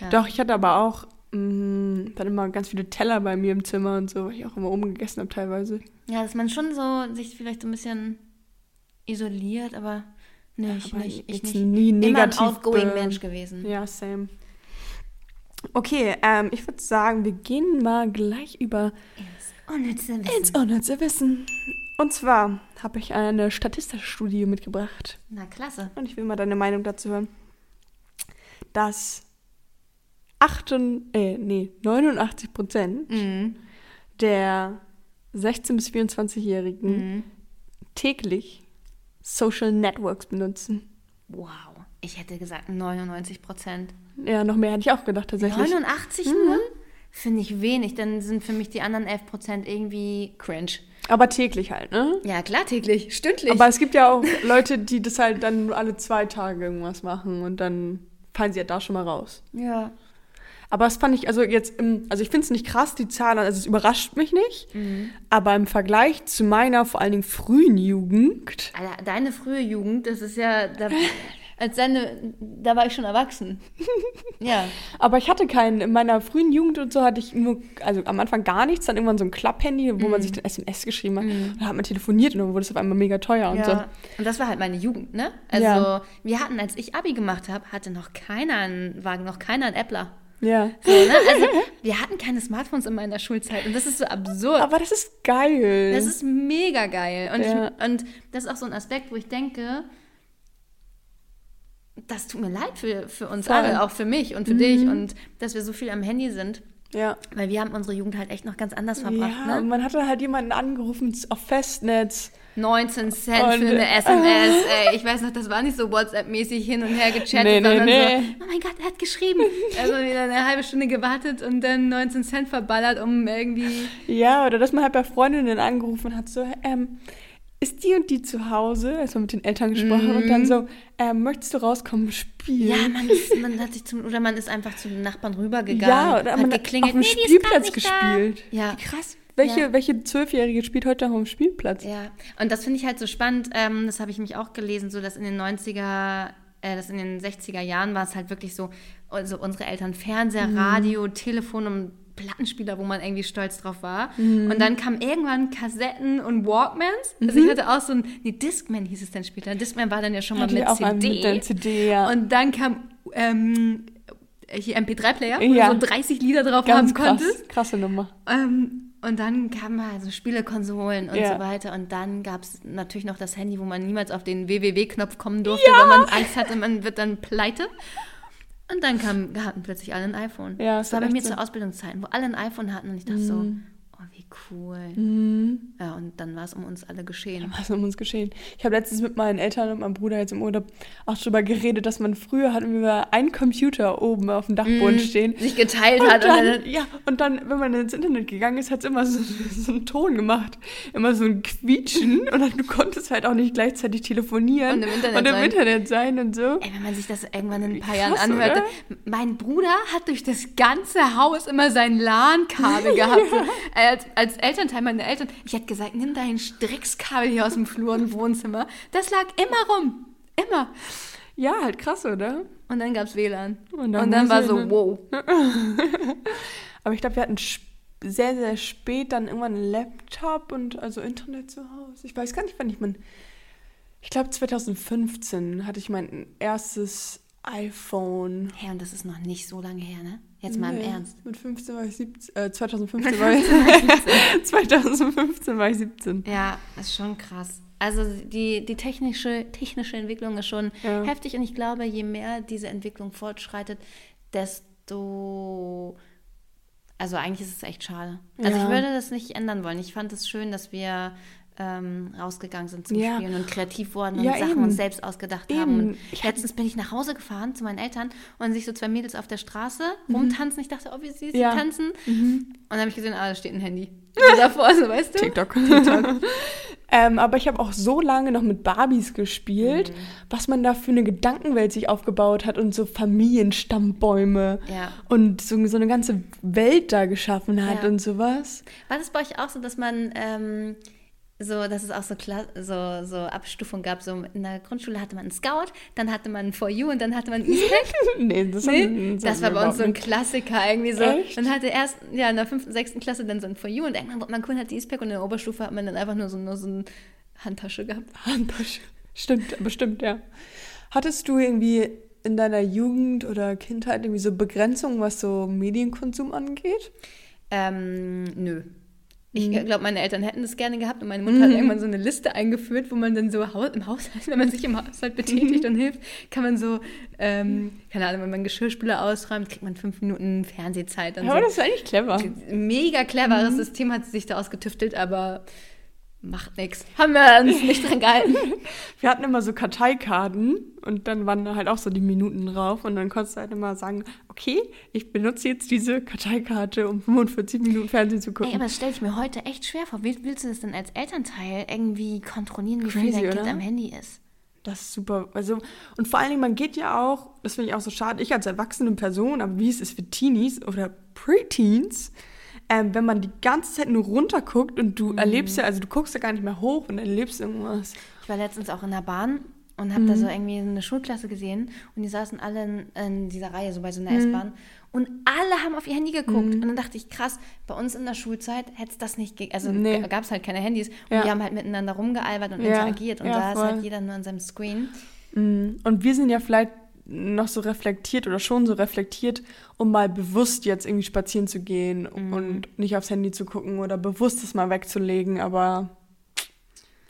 [SPEAKER 2] Ja.
[SPEAKER 1] Doch, ich hatte aber auch mh, dann immer ganz viele Teller bei mir im Zimmer und so, weil ich auch immer oben gegessen habe teilweise.
[SPEAKER 2] Ja, dass man schon so sich vielleicht so ein bisschen isoliert, aber nee, ich
[SPEAKER 1] aber
[SPEAKER 2] nicht. Ich
[SPEAKER 1] jetzt
[SPEAKER 2] nicht.
[SPEAKER 1] nie
[SPEAKER 2] Immer ein
[SPEAKER 1] negativ
[SPEAKER 2] outgoing Mensch gewesen.
[SPEAKER 1] Ja, same. Okay, ähm, ich würde sagen, wir gehen mal gleich über
[SPEAKER 2] Unnütze
[SPEAKER 1] ins unnütze Wissen. Und zwar habe ich eine Statistikstudie mitgebracht.
[SPEAKER 2] Na, klasse.
[SPEAKER 1] Und ich will mal deine Meinung dazu hören. Dass 8, äh, nee, 89 Prozent
[SPEAKER 2] Mhm.
[SPEAKER 1] der 16- bis 24-Jährigen
[SPEAKER 2] Mhm.
[SPEAKER 1] täglich Social Networks benutzen.
[SPEAKER 2] Wow. Ich hätte gesagt 99 Prozent.
[SPEAKER 1] Ja, noch mehr hätte ich auch gedacht tatsächlich.
[SPEAKER 2] 89 nur? Finde ich wenig. Dann sind für mich die anderen 11 Prozent irgendwie cringe.
[SPEAKER 1] Aber täglich halt, ne?
[SPEAKER 2] Ja, klar, täglich, stündlich.
[SPEAKER 1] Aber es gibt ja auch *laughs* Leute, die das halt dann alle zwei Tage irgendwas machen und dann fallen sie ja da schon mal raus.
[SPEAKER 2] ja.
[SPEAKER 1] Aber das fand ich, also jetzt, im, also ich finde es nicht krass, die Zahlen, also es überrascht mich nicht.
[SPEAKER 2] Mhm.
[SPEAKER 1] Aber im Vergleich zu meiner vor allen Dingen frühen Jugend,
[SPEAKER 2] Alter, deine frühe Jugend, das ist ja. Da, *laughs* als deine, da war ich schon erwachsen. *laughs* Ja.
[SPEAKER 1] aber ich hatte keinen, in meiner frühen Jugend und so hatte ich nur, also am Anfang gar nichts, dann irgendwann so ein Klapphandy, wo
[SPEAKER 2] Mhm.
[SPEAKER 1] man sich dann SMS geschrieben hat. Und dann hat man telefoniert und dann wurde es auf einmal mega teuer und so.
[SPEAKER 2] Ja. Und das war halt meine Jugend, ne? Also,
[SPEAKER 1] Ja.
[SPEAKER 2] wir hatten, als ich Abi gemacht habe, hatte noch keiner einen, war noch keiner ein Appler.
[SPEAKER 1] Ja.
[SPEAKER 2] So, ne? Also, wir hatten keine Smartphones in meiner Schulzeit und das ist so absurd.
[SPEAKER 1] Aber das ist geil.
[SPEAKER 2] Das ist mega geil. Und,
[SPEAKER 1] Ja.
[SPEAKER 2] ich, und das ist auch so ein Aspekt, wo ich denke, das tut mir leid für, für uns
[SPEAKER 1] Voll. Mhm.
[SPEAKER 2] alle, auch für mich und für dich und dass wir so viel am Handy sind.
[SPEAKER 1] ja.
[SPEAKER 2] Weil wir haben unsere Jugend halt echt noch ganz anders verbracht.
[SPEAKER 1] Ja, und
[SPEAKER 2] Ne?
[SPEAKER 1] man hatte halt jemanden angerufen auf Festnetz.
[SPEAKER 2] 19 Cent
[SPEAKER 1] Und-
[SPEAKER 2] für eine *laughs* SMS. Ey, ich weiß noch, das war nicht so WhatsApp-mäßig hin und her gechattet,
[SPEAKER 1] Nee, nee,
[SPEAKER 2] sondern
[SPEAKER 1] nee.
[SPEAKER 2] so, oh mein Gott, er hat geschrieben. Also wieder eine halbe Stunde gewartet und dann 19 Cent verballert, um irgendwie...
[SPEAKER 1] Ja, oder dass man halt bei Freundinnen angerufen hat, so, ähm, ist die und die zu Hause? Also mit den Eltern gesprochen und dann so, ähm, möchtest du rauskommen, spielen?
[SPEAKER 2] Mhm. Ja, man, ist, man hat sich zum, oder man ist einfach zu den Nachbarn rübergegangen,
[SPEAKER 1] Ja, oder
[SPEAKER 2] hat
[SPEAKER 1] man hat
[SPEAKER 2] geklingelt,
[SPEAKER 1] auf dem
[SPEAKER 2] nee,
[SPEAKER 1] Spielplatz
[SPEAKER 2] nicht da.
[SPEAKER 1] gespielt.
[SPEAKER 2] Ja.
[SPEAKER 1] Wie krass. Welche,
[SPEAKER 2] Ja.
[SPEAKER 1] welche Zwölfjährige spielt heute noch auf dem Spielplatz?
[SPEAKER 2] Ja, und das finde ich halt so spannend, ähm, das habe ich mich auch gelesen, so dass in den 90er, äh, dass in den 60er Jahren war es halt wirklich so, also unsere Eltern Fernseher,
[SPEAKER 1] Mhm.
[SPEAKER 2] Radio, Telefon und Plattenspieler, wo man irgendwie stolz drauf war.
[SPEAKER 1] Mhm.
[SPEAKER 2] Und dann kamen irgendwann Kassetten und Walkmans. Also ich hatte auch so ein, nee, Discman hieß es dann später. Discman war dann ja schon mal
[SPEAKER 1] Hatte
[SPEAKER 2] mit CD.
[SPEAKER 1] mit der CD, ja.
[SPEAKER 2] Und dann kam ähm, hier MP3-Player, wo
[SPEAKER 1] Ja.
[SPEAKER 2] du so 30 Lieder drauf
[SPEAKER 1] Ganz
[SPEAKER 2] haben
[SPEAKER 1] krass,
[SPEAKER 2] konntest.
[SPEAKER 1] krasse Nummer.
[SPEAKER 2] Ähm, und dann kamen halt so Spielekonsolen und
[SPEAKER 1] Ja.
[SPEAKER 2] so weiter. Und dann gab es natürlich noch das Handy, wo man niemals auf den www-Knopf kommen durfte, weil man Angst hatte, man wird dann pleite. Und dann kam, hatten plötzlich alle ein iPhone.
[SPEAKER 1] Ja,
[SPEAKER 2] das war bei mir
[SPEAKER 1] so.
[SPEAKER 2] zu Ausbildungszeiten, wo alle ein iPhone hatten. Und ich dachte so, oh, wie cool.
[SPEAKER 1] Mhm.
[SPEAKER 2] Ja, und dann war es um uns alle geschehen.
[SPEAKER 1] Was ist um uns geschehen? Ich habe letztens mit meinen Eltern und meinem Bruder jetzt im Urlaub auch darüber geredet, dass man früher hatten wir einen Computer oben auf dem Dachboden stehen.
[SPEAKER 2] Sich geteilt
[SPEAKER 1] Und
[SPEAKER 2] hat. Und
[SPEAKER 1] dann,
[SPEAKER 2] dann,
[SPEAKER 1] ja, und dann, wenn man ins Internet gegangen ist, hat es immer so, *laughs* so einen Ton gemacht. Immer so ein Quietschen. *laughs* Und dann, du konntest halt auch nicht gleichzeitig telefonieren
[SPEAKER 2] Und im Internet
[SPEAKER 1] und im
[SPEAKER 2] sein.
[SPEAKER 1] Internet sein und so.
[SPEAKER 2] Ey, wenn man sich das irgendwann in ein paar Jahren anhörte.
[SPEAKER 1] oder?
[SPEAKER 2] Mein Bruder hat durch das ganze Haus immer sein LAN-Kabel *laughs* gehabt. So, als, als Elternteil meiner Eltern. Ich hätte gesagt, nimm dein Strickskabel hier aus dem Flur und Wohnzimmer. Das lag immer rum. Immer.
[SPEAKER 1] Ja, halt krass, oder?
[SPEAKER 2] Und dann gab es WLAN.
[SPEAKER 1] Und
[SPEAKER 2] Und
[SPEAKER 1] dann
[SPEAKER 2] dann,
[SPEAKER 1] muss
[SPEAKER 2] war so,
[SPEAKER 1] dann-
[SPEAKER 2] wow. *laughs*
[SPEAKER 1] Aber ich glaube, wir hatten sehr, sehr spät dann irgendwann einen Laptop und also Internet zu Hause. Ich weiß gar nicht, wann ich mein. Ich glaube, 2015 hatte ich mein erstes iPhone.
[SPEAKER 2] Hey, und das ist noch nicht so lange her, ne? Jetzt mal
[SPEAKER 1] Nee,
[SPEAKER 2] im Ernst.
[SPEAKER 1] Mit 15 war ich 17. Äh, 2015 war ich. *laughs* 2015 war ich 17.
[SPEAKER 2] Ja, ist schon krass. Also die, die technische, technische Entwicklung ist schon
[SPEAKER 1] Ja.
[SPEAKER 2] heftig und ich glaube, je mehr diese Entwicklung fortschreitet, desto... Also eigentlich ist es echt schade. Also
[SPEAKER 1] Ja.
[SPEAKER 2] ich würde das nicht ändern wollen. Ich fand es schön, dass wir ähm, rausgegangen sind zum
[SPEAKER 1] Ja.
[SPEAKER 2] Spielen und kreativ wurden und
[SPEAKER 1] Ja,
[SPEAKER 2] Sachen
[SPEAKER 1] eben.
[SPEAKER 2] uns selbst ausgedacht
[SPEAKER 1] Eben.
[SPEAKER 2] haben. Und letztens bin ich nach Hause gefahren zu meinen Eltern und sich so zwei Mädels auf der Straße rumtanzen. Ich dachte, oh, wie süß,
[SPEAKER 1] Mhm. Ja. Mhm.
[SPEAKER 2] die tanzen. Und dann habe ich gesehen, ah, da steht ein Handy. *laughs* Davor, so weißt du?
[SPEAKER 1] TikTok. *laughs* ähm, aber ich habe auch so lange noch mit Barbies gespielt, was man da für eine Gedankenwelt sich aufgebaut hat und so Familienstammbäume
[SPEAKER 2] Ja.
[SPEAKER 1] und so, so eine ganze Welt da geschaffen hat
[SPEAKER 2] Ja.
[SPEAKER 1] und sowas.
[SPEAKER 2] War das bei euch auch so, dass man ähm, so, dass es auch so, Kla so, so Abstufung gab? So in der Grundschule hatte man einen Scout, dann hatte man For You und dann hatte man Eastpack. *laughs*
[SPEAKER 1] nee, das,
[SPEAKER 2] Nee, das
[SPEAKER 1] haben
[SPEAKER 2] war bei uns so ein Klassiker irgendwie so.
[SPEAKER 1] Echt?
[SPEAKER 2] Man hatte erst ja in der fünften, sechsten Klasse dann so ein For You und irgendwann wurde man cool, hat die Eastpack und in der Oberstufe hat man dann einfach nur so, nur so eine Handtasche gehabt.
[SPEAKER 1] Handtasche. Stimmt, bestimmt, ja. Hattest du irgendwie in deiner Jugend oder Kindheit irgendwie so Begrenzungen, was so Medienkonsum angeht?
[SPEAKER 2] Ähm, nö. Ich
[SPEAKER 1] Mhm.
[SPEAKER 2] glaube, meine Eltern hätten das gerne gehabt und meine Mutter hat irgendwann so eine Liste eingeführt, wo man dann so im Haushalt, wenn man sich im Haushalt betätigt und hilft, kann man so, ähm, keine Ahnung, wenn man Geschirrspüler ausräumt, kriegt man fünf Minuten Fernsehzeit
[SPEAKER 1] Ja,
[SPEAKER 2] so.
[SPEAKER 1] das ist eigentlich clever.
[SPEAKER 2] Mega cleveres
[SPEAKER 1] Mhm.
[SPEAKER 2] System hat sie sich da ausgetüftelt, aber Macht nix. Haben wir uns nicht dran gehalten. *laughs*
[SPEAKER 1] Wir hatten immer so Karteikarten und dann waren da halt auch so die Minuten drauf und dann konntest du halt immer sagen, okay, ich benutze jetzt diese Karteikarte, um 45 Minuten Fernsehen zu gucken.
[SPEAKER 2] Ey, aber das stelle ich mir heute echt schwer vor. Wie willst du das denn als Elternteil irgendwie kontrollieren, wie viel dein Kind am Handy ist?
[SPEAKER 1] Das ist super. Also, und vor allen Dingen, man geht ja auch, das finde ich auch so schade, ich als erwachsene Person, aber wie es ist für Teenies oder Preteens, ähm, wenn man die ganze Zeit nur runterguckt und du erlebst ja, also du guckst ja gar nicht mehr hoch und erlebst irgendwas.
[SPEAKER 2] Ich war letztens auch in der Bahn und habe da so irgendwie eine Schulklasse gesehen und die saßen alle in, in dieser Reihe, so bei so einer S-Bahn. Und alle haben auf ihr Handy geguckt. Und dann dachte ich, krass, bei uns in der Schulzeit hätte es das nicht gegeben. Also
[SPEAKER 1] Nee.
[SPEAKER 2] gab es halt keine Handys. Und
[SPEAKER 1] Ja.
[SPEAKER 2] die haben halt miteinander rumgealbert und
[SPEAKER 1] Ja,
[SPEAKER 2] interagiert. Und
[SPEAKER 1] ja,
[SPEAKER 2] da ist halt
[SPEAKER 1] voll.
[SPEAKER 2] jeder nur an seinem Screen.
[SPEAKER 1] Und wir sind ja vielleicht noch so reflektiert oder schon so reflektiert, um mal bewusst jetzt irgendwie spazieren zu gehen und nicht aufs Handy zu gucken oder bewusst es mal wegzulegen, aber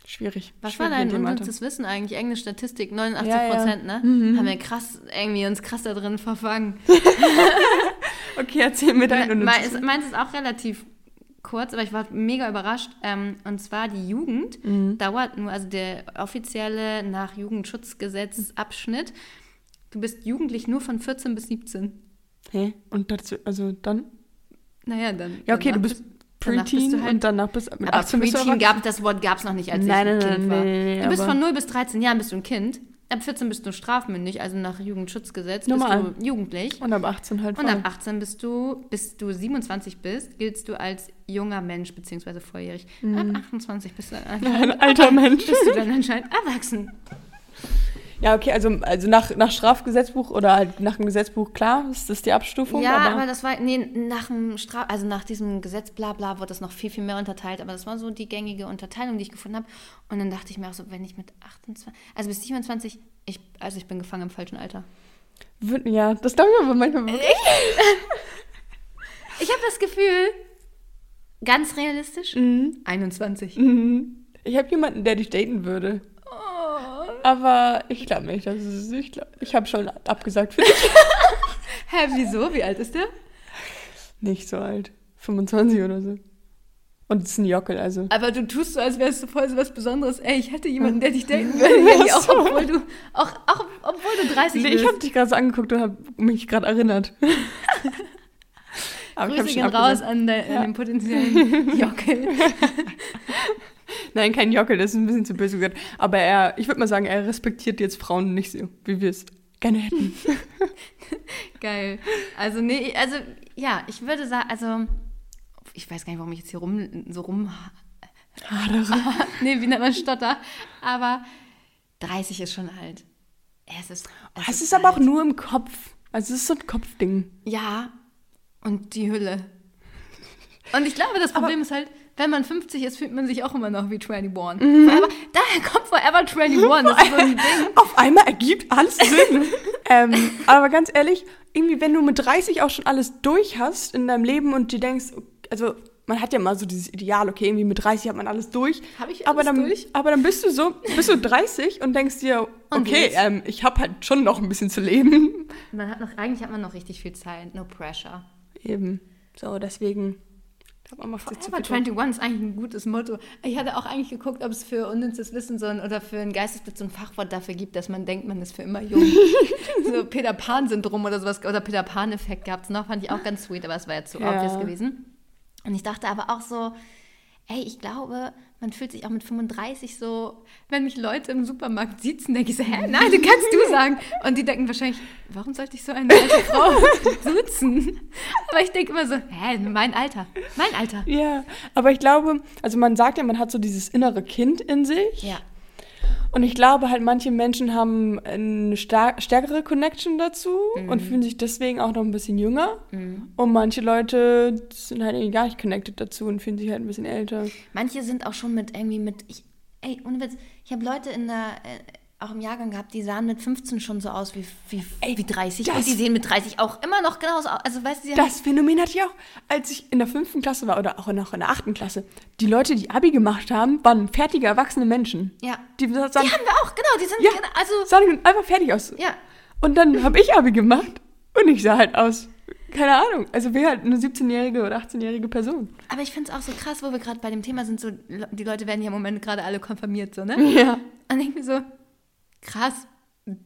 [SPEAKER 1] schwierig.
[SPEAKER 2] Was
[SPEAKER 1] schwierig
[SPEAKER 2] war dein unnützes Wissen eigentlich? Englisch Statistik, 89
[SPEAKER 1] Ja, ja.
[SPEAKER 2] Prozent, ne? Haben wir krass, irgendwie uns krass da drin verfangen. *laughs*
[SPEAKER 1] Okay, erzähl mir dein unnützes
[SPEAKER 2] Meins meins ist auch relativ kurz, aber ich war mega überrascht. Ähm, und zwar die Jugend dauert nur, also der offizielle nach Jugendschutzgesetz Abschnitt. Du bist jugendlich nur von 14 bis 17.
[SPEAKER 1] Hä? Und dazu, also dann?
[SPEAKER 2] Naja, dann.
[SPEAKER 1] Ja, okay, du bist Preteen
[SPEAKER 2] halt-
[SPEAKER 1] und danach bist mit
[SPEAKER 2] Aber
[SPEAKER 1] 18 bist du
[SPEAKER 2] Preteen gab, das Wort gab es noch nicht, als
[SPEAKER 1] Nein,
[SPEAKER 2] ich ein Kind
[SPEAKER 1] nein,
[SPEAKER 2] war.
[SPEAKER 1] nee,
[SPEAKER 2] du bist von 0 bis 13 Jahren bist du ein Kind. Ab 14 bist du strafmündig, also nach Jugendschutzgesetz
[SPEAKER 1] Normal.
[SPEAKER 2] bist du jugendlich.
[SPEAKER 1] Und ab 18 halt
[SPEAKER 2] Und
[SPEAKER 1] voll.
[SPEAKER 2] ab 18 bist du, bis du 27 bist, giltst du als junger Mensch bzw. volljährig. Ab 28 bist du dann *laughs*
[SPEAKER 1] Ein alter *laughs* Mensch.
[SPEAKER 2] bist du dann anscheinend erwachsen.
[SPEAKER 1] Ja, okay, also, also nach, nach Strafgesetzbuch oder halt nach dem Gesetzbuch, klar, ist das die Abstufung.
[SPEAKER 2] Ja,
[SPEAKER 1] aber,
[SPEAKER 2] aber das war, nee, nach dem Straf, also nach diesem Gesetz, bla bla, wurde das noch viel, viel mehr unterteilt. Aber das war so die gängige Unterteilung, die ich gefunden habe. Und dann dachte ich mir auch so, wenn ich mit 28, also bis 27, ich, also ich bin gefangen im falschen Alter.
[SPEAKER 1] Ja, das glaube ich aber manchmal wirklich. *laughs*
[SPEAKER 2] Ich habe das Gefühl, ganz realistisch,
[SPEAKER 1] Mhm.
[SPEAKER 2] 21.
[SPEAKER 1] Mhm. Ich habe jemanden, der dich daten würde. Aber ich glaube nicht. Das ist, ich glaub, ich habe schon abgesagt für dich. *laughs*
[SPEAKER 2] Hä, wieso? Wie alt ist der?
[SPEAKER 1] nicht so alt. 25 oder so. Und es ist ein Jockel, also.
[SPEAKER 2] Aber du tust so, als wärst du voll so was Besonderes. Ey, ich hätte jemanden, der dich daten *laughs* würde. Auch, obwohl du, auch, auch obwohl du 30
[SPEAKER 1] Nee,
[SPEAKER 2] bist.
[SPEAKER 1] ich habe dich gerade so angeguckt und habe mich gerade erinnert. *laughs* Aber
[SPEAKER 2] Grüße gehen raus an, de,
[SPEAKER 1] Ja.
[SPEAKER 2] an den potenziellen Jockel. *laughs*
[SPEAKER 1] Nein, kein Jockel, das ist ein bisschen zu böse gesagt. Aber er, ich würde mal sagen, er respektiert jetzt Frauen nicht so, wie wir es gerne hätten. *laughs*
[SPEAKER 2] Geil. Also, nee, also, ja, ich würde sagen, also, ich weiß gar nicht, warum ich jetzt hier rum, so rum, *laughs* nee, wie nennt man Stotter, aber 30 ist schon alt. Es ist,
[SPEAKER 1] Es ist aber auch nur im Kopf. Also es ist so ein Kopfding.
[SPEAKER 2] Ja, und die Hülle. Und ich glaube, das Problem ist halt, wenn man 50 ist, fühlt man sich auch immer noch wie 21. Forever, daher kommt Forever 21. Das ist so ein *laughs* Ding.
[SPEAKER 1] Auf einmal ergibt alles Sinn. *laughs* ähm, aber ganz ehrlich, irgendwie, wenn du mit 30 auch schon alles durch hast in deinem Leben und dir denkst, also man hat ja mal so dieses Ideal, okay, irgendwie mit 30 hat man alles durch.
[SPEAKER 2] Hab ich
[SPEAKER 1] aber
[SPEAKER 2] alles
[SPEAKER 1] dann,
[SPEAKER 2] durch?
[SPEAKER 1] Aber dann bist du so, bist du 30 und denkst dir, okay, ähm, ich habe halt schon noch ein bisschen zu leben.
[SPEAKER 2] Man hat noch, eigentlich hat man noch richtig viel Zeit. No pressure.
[SPEAKER 1] Eben. So, deswegen. Glaube, man macht sich zu viel Druck.
[SPEAKER 2] 21 ist eigentlich ein gutes Motto. Ich hatte auch eigentlich geguckt, ob es für unnützes Wissen so ein, oder für einen Geistesblitz so ein Fachwort dafür gibt, dass man denkt, man ist für immer jung. *laughs* so Peter Pan-Syndrom oder sowas. Oder Peter Pan-Effekt gab es noch. Fand ich auch ganz sweet, aber es war ja zu
[SPEAKER 1] Ja.
[SPEAKER 2] obvious gewesen. Und ich dachte aber auch so, ey, ich glaube, man fühlt sich auch mit 35 so, wenn mich Leute im Supermarkt sitzen, denke ich so, hä, nein, du kannst du sagen. Und die denken wahrscheinlich, warum sollte ich so eine alte *laughs* Frau duzen? Aber ich denke immer so, hä, mein Alter, mein Alter.
[SPEAKER 1] Ja, aber ich glaube, also man sagt ja, man hat so dieses innere Kind in sich.
[SPEAKER 2] Ja.
[SPEAKER 1] Und ich glaube halt, manche Menschen haben eine stärkere Connection dazu
[SPEAKER 2] Mhm.
[SPEAKER 1] und fühlen sich deswegen auch noch ein bisschen jünger. Und manche Leute sind halt irgendwie gar nicht connected dazu und fühlen sich halt ein bisschen älter.
[SPEAKER 2] Manche sind auch schon mit irgendwie mit, ich, ey, ohne Witz, ich habe Leute in der, äh, auch im Jahrgang gehabt, die sahen mit 15 schon so aus wie, wie,
[SPEAKER 1] Ey,
[SPEAKER 2] wie 30
[SPEAKER 1] das-
[SPEAKER 2] und die sehen mit 30 auch immer noch genauso aus. Also weißt du,
[SPEAKER 1] Das Phänomen hatte ich auch, als ich in der fünften Klasse war oder auch noch in der achten Klasse. Die Leute, die Abi gemacht haben, waren fertige, erwachsene Menschen.
[SPEAKER 2] Ja.
[SPEAKER 1] Die sahen,
[SPEAKER 2] Die haben wir auch, genau, die sind,
[SPEAKER 1] ja,
[SPEAKER 2] also,
[SPEAKER 1] sahen einfach fertig aus.
[SPEAKER 2] ja.
[SPEAKER 1] Und dann habe ich Abi gemacht und ich sah halt aus keine Ahnung. Also wäre halt eine 17-jährige oder 18-jährige Person.
[SPEAKER 2] Aber ich finde es auch so krass, wo wir gerade bei dem Thema sind, so die Leute werden ja im Moment gerade alle konfirmiert, so, ne?
[SPEAKER 1] Ja.
[SPEAKER 2] Und ich mir so, krass,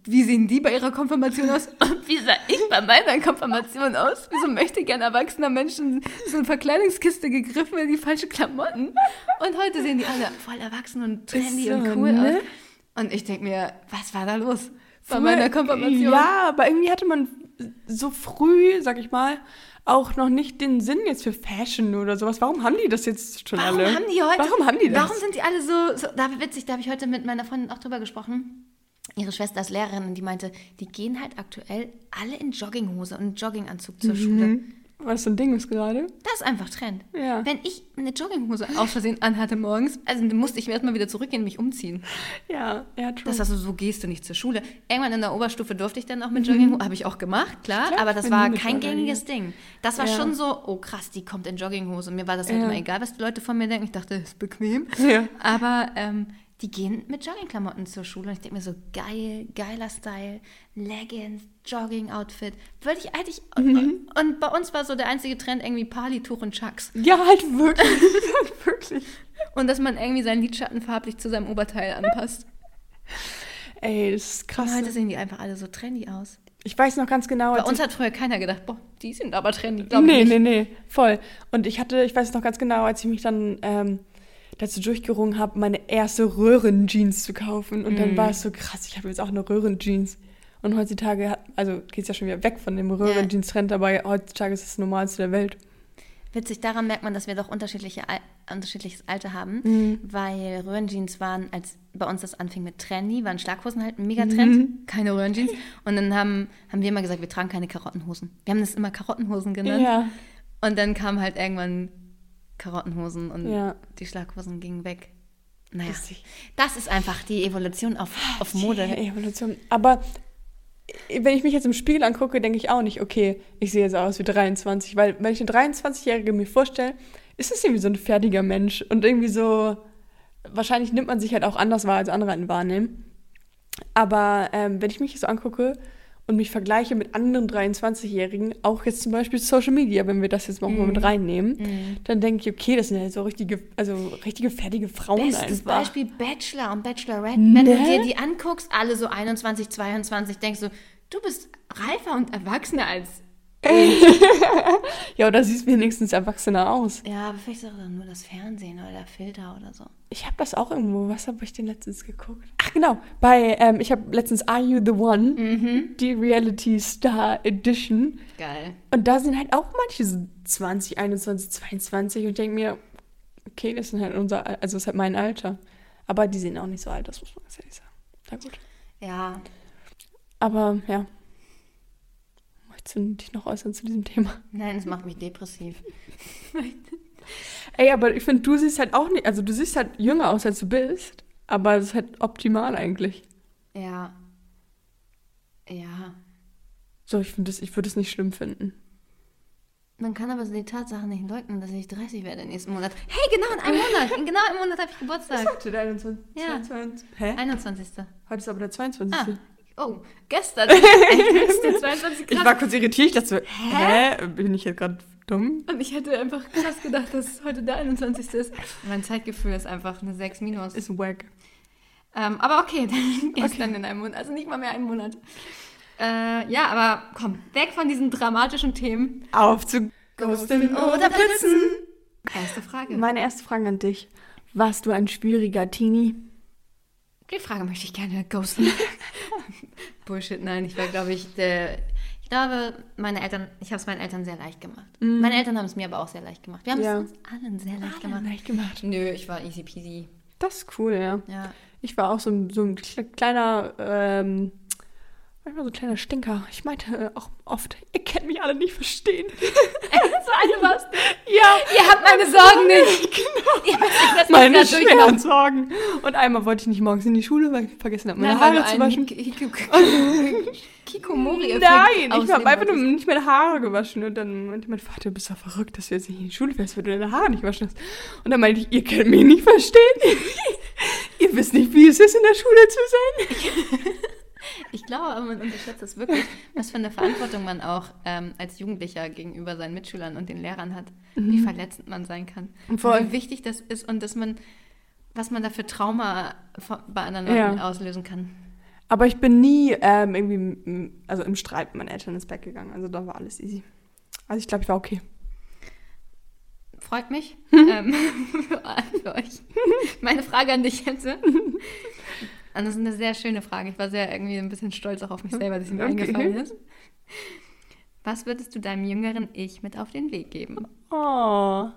[SPEAKER 2] wie sehen die bei ihrer Konfirmation aus? Und *laughs* *laughs* wie sah ich bei meiner Konfirmation aus? Wieso möchte ein erwachsener Mensch in so eine Verkleidungskiste gegriffen in die falschen Klamotten? Und heute sehen die alle voll erwachsen und trendy
[SPEAKER 1] so,
[SPEAKER 2] und cool
[SPEAKER 1] ne?
[SPEAKER 2] aus. Und ich denke mir, was war da los bei
[SPEAKER 1] Früher-
[SPEAKER 2] meiner Konfirmation?
[SPEAKER 1] Ja, aber irgendwie hatte man so früh, sag ich mal, auch noch nicht den Sinn jetzt für Fashion oder sowas. Warum haben die das jetzt schon
[SPEAKER 2] Warum
[SPEAKER 1] alle?
[SPEAKER 2] haben die heute?
[SPEAKER 1] Warum haben die das?
[SPEAKER 2] Warum sind die alle so, so da witzig, da habe ich heute mit meiner Freundin auch drüber gesprochen. Ihre Schwester ist Lehrerin und die meinte, die gehen halt aktuell alle in Jogginghose und Jogginganzug zur Schule.
[SPEAKER 1] Was so ein Ding ist gerade?
[SPEAKER 2] Das ist einfach Trend.
[SPEAKER 1] Ja.
[SPEAKER 2] Wenn ich eine Jogginghose aus Versehen anhatte morgens, also musste ich mir erstmal wieder zurückgehen und mich umziehen.
[SPEAKER 1] Ja, ja, true.
[SPEAKER 2] Das war so, so gehst du nicht zur Schule. Irgendwann in der Oberstufe durfte ich dann auch mit Jogginghose, habe ich auch gemacht, klar,
[SPEAKER 1] Klar,
[SPEAKER 2] aber das war kein gängiges Ding. Das war
[SPEAKER 1] Ja.
[SPEAKER 2] schon so, oh krass, die kommt in Jogginghose. Mir war das halt
[SPEAKER 1] Ja.
[SPEAKER 2] immer egal, was die Leute von mir denken. Ich dachte, das ist bequem.
[SPEAKER 1] Ja.
[SPEAKER 2] Aber ähm, die gehen mit Joggingklamotten zur Schule und ich denke mir so, geil, geiler Style, Leggings, Jogging-Outfit. Würde ich eigentlich.
[SPEAKER 1] Mhm.
[SPEAKER 2] Und bei uns war so der einzige Trend irgendwie Partytuch und Chucks.
[SPEAKER 1] ja, halt wirklich. *laughs* halt wirklich.
[SPEAKER 2] Und dass man irgendwie seinen Lidschatten farblich zu seinem Oberteil anpasst.
[SPEAKER 1] Ey, das ist krass.
[SPEAKER 2] Und heute sehen die einfach alle so trendy aus.
[SPEAKER 1] Ich weiß noch ganz genau,
[SPEAKER 2] Bei uns hat früher keiner gedacht, boah, die sind aber trendy, glaube
[SPEAKER 1] nee,
[SPEAKER 2] ich.
[SPEAKER 1] nee,
[SPEAKER 2] nicht.
[SPEAKER 1] nee, voll. Und ich hatte, ich weiß noch ganz genau, als ich mich dann ähm, dazu durchgerungen habe, meine erste Röhrenjeans zu kaufen. Und
[SPEAKER 2] Mm.
[SPEAKER 1] dann war es so krass, ich habe jetzt auch eine Röhrenjeans. Und heutzutage, hat- also geht es ja schon wieder weg von dem Röhrenjeans-Trend, aber heutzutage ist es das Normalste der Welt.
[SPEAKER 2] Witzig, daran merkt man, dass wir doch unterschiedliche, Al- unterschiedliches Alter haben,
[SPEAKER 1] Mhm.
[SPEAKER 2] weil Röhrenjeans waren, als bei uns das anfing mit Trendy, waren Schlaghosen halt ein Megatrend, keine Röhrenjeans. *laughs* Und dann haben, haben wir immer gesagt, wir tragen keine Karottenhosen. Wir haben das immer Karottenhosen genannt.
[SPEAKER 1] Ja,
[SPEAKER 2] Und dann kamen halt irgendwann Karottenhosen und
[SPEAKER 1] Ja.
[SPEAKER 2] die Schlaghosen gingen weg. Naja, das ist einfach die Evolution auf, auf Mode.
[SPEAKER 1] Die Evolution. Aber wenn ich mich jetzt im Spiegel angucke, denke ich auch nicht, okay, ich sehe jetzt aus wie 23. Weil wenn ich eine 23-Jährige mir vorstelle, ist es irgendwie so ein fertiger Mensch. Und irgendwie so, wahrscheinlich nimmt man sich halt auch anders wahr, als andere einen wahrnehmen. Aber ähm, wenn ich mich so angucke und mich vergleiche mit anderen 23-Jährigen, auch jetzt zum Beispiel Social Media, wenn wir das jetzt mal mit reinnehmen, dann denke ich, okay, das sind ja so richtige, also richtige fertige Frauen
[SPEAKER 2] Bestes
[SPEAKER 1] einfach.
[SPEAKER 2] Beispiel Bachelor und Bachelorette. Wenn du
[SPEAKER 1] Ne?
[SPEAKER 2] dir die anguckst, alle so 21, 22, denkst du, du bist reifer und erwachsener als. *laughs*
[SPEAKER 1] Ja, oder siehst wenigstens erwachsener aus.
[SPEAKER 2] Ja, aber vielleicht ist auch nur das Fernsehen oder der Filter oder so.
[SPEAKER 1] Ich habe das auch irgendwo. Was habe ich denn letztens geguckt? Ach genau, bei ähm, ich habe letztens Are You the One, die Reality Star Edition.
[SPEAKER 2] Geil.
[SPEAKER 1] Und da sind halt auch manche so 20, 21, 22 und ich denke mir, okay, das sind halt unser, Al- also das ist halt mein Alter. Aber die sehen auch nicht so alt, das muss man ganz ehrlich sagen. Na gut.
[SPEAKER 2] Ja.
[SPEAKER 1] Aber ja. Möchtest du dich noch äußern zu diesem Thema?
[SPEAKER 2] Nein, es macht mich depressiv. *laughs*
[SPEAKER 1] Ey, aber ich finde, du siehst halt auch nicht, also du siehst halt jünger aus, als du bist. Aber das ist halt optimal eigentlich.
[SPEAKER 2] Ja. Ja.
[SPEAKER 1] So, ich finde das, ich würde es nicht schlimm finden.
[SPEAKER 2] Man kann aber so die Tatsache nicht leugnen, dass ich 30 werde nächsten Monat. Hey, genau in einem Monat. In genau einem Monat habe ich Geburtstag.
[SPEAKER 1] Heute der 21.
[SPEAKER 2] Ja.
[SPEAKER 1] 22. Hä?
[SPEAKER 2] 21.
[SPEAKER 1] Heute ist aber der 22.
[SPEAKER 2] Ah. Oh, gestern. *laughs* Der 22
[SPEAKER 1] Ich
[SPEAKER 2] krass.
[SPEAKER 1] war kurz irritiert, ich dachte so, hä? Bin ich jetzt gerade dumm?
[SPEAKER 2] Und ich hätte einfach krass gedacht, dass heute der 21. ist. Mein Zeitgefühl ist einfach eine 6 minus.
[SPEAKER 1] Ist wack.
[SPEAKER 2] Ähm, aber okay, *laughs* dann gestern in einem Monat. Also nicht mal mehr einen Monat. Äh, ja, aber komm, weg von diesen dramatischen Themen.
[SPEAKER 1] Auf zu Ghosten oder Blitzen.
[SPEAKER 2] Erste Frage.
[SPEAKER 1] Meine erste Frage an dich. Warst du ein schwieriger Teenie?
[SPEAKER 2] Die Frage möchte ich gerne ghosten. *laughs* *laughs* Bullshit, nein, ich war, glaube ich, der. Ich glaube, meine Eltern, ich habe es meinen Eltern sehr leicht gemacht. Meine Eltern haben es mir aber auch sehr leicht gemacht. Wir haben
[SPEAKER 1] Ja.
[SPEAKER 2] es uns allen sehr leicht gemacht.
[SPEAKER 1] Leicht gemacht.
[SPEAKER 2] Nö, ich war easy peasy.
[SPEAKER 1] Das ist cool, ja.
[SPEAKER 2] Ja.
[SPEAKER 1] Ich war auch so, ein- so ein kle- kleiner, ähm, manchmal so ein kleiner Stinker. Ich meinte äh, auch oft, ihr könnt mich alle nicht verstehen. *laughs*
[SPEAKER 2] so eine was.
[SPEAKER 1] ja,
[SPEAKER 2] Ihr habt meine Sorgen nicht. *laughs* genau. *laughs* Ihr müsst nicht,
[SPEAKER 1] meine schweren. Sorgen. Und einmal wollte ich nicht morgens in die Schule, weil ich vergessen habe, meine
[SPEAKER 2] Nein,
[SPEAKER 1] Haare zu waschen.
[SPEAKER 2] Kikomori-Effekt
[SPEAKER 1] Nein, ich habe einfach nur nicht meine Haare gewaschen. Und dann meinte mein Vater, du bist doch verrückt, dass du jetzt nicht in die Schule fährst, weil du deine Haare nicht waschen hast. Und dann meinte ich, ihr könnt mich nicht verstehen. ihr wisst nicht, wie es ist, in der Schule zu sein.
[SPEAKER 2] Ich glaube, man unterschätzt es wirklich, was für eine Verantwortung man auch ähm, als Jugendlicher gegenüber seinen Mitschülern und den Lehrern hat. Wie verletzend man sein kann. Und
[SPEAKER 1] Voll.
[SPEAKER 2] wie wichtig das ist und dass man, was man da für Trauma bei anderen Leuten
[SPEAKER 1] Ja.
[SPEAKER 2] auslösen kann.
[SPEAKER 1] Aber ich bin nie ähm, irgendwie, also im Streit mit meinen Eltern ins Bett gegangen. Also da war alles easy. Also ich glaube, ich war okay.
[SPEAKER 2] Freut mich
[SPEAKER 1] Mhm. *laughs*
[SPEAKER 2] ähm, für, *laughs* für euch. Meine Frage an dich jetzt. *laughs* Und das ist eine sehr schöne Frage. Ich war sehr irgendwie ein bisschen stolz auch auf mich selber, dass sie mir
[SPEAKER 1] Okay.
[SPEAKER 2] eingefallen ist. Was würdest du deinem jüngeren Ich mit auf den Weg geben?
[SPEAKER 1] Oh.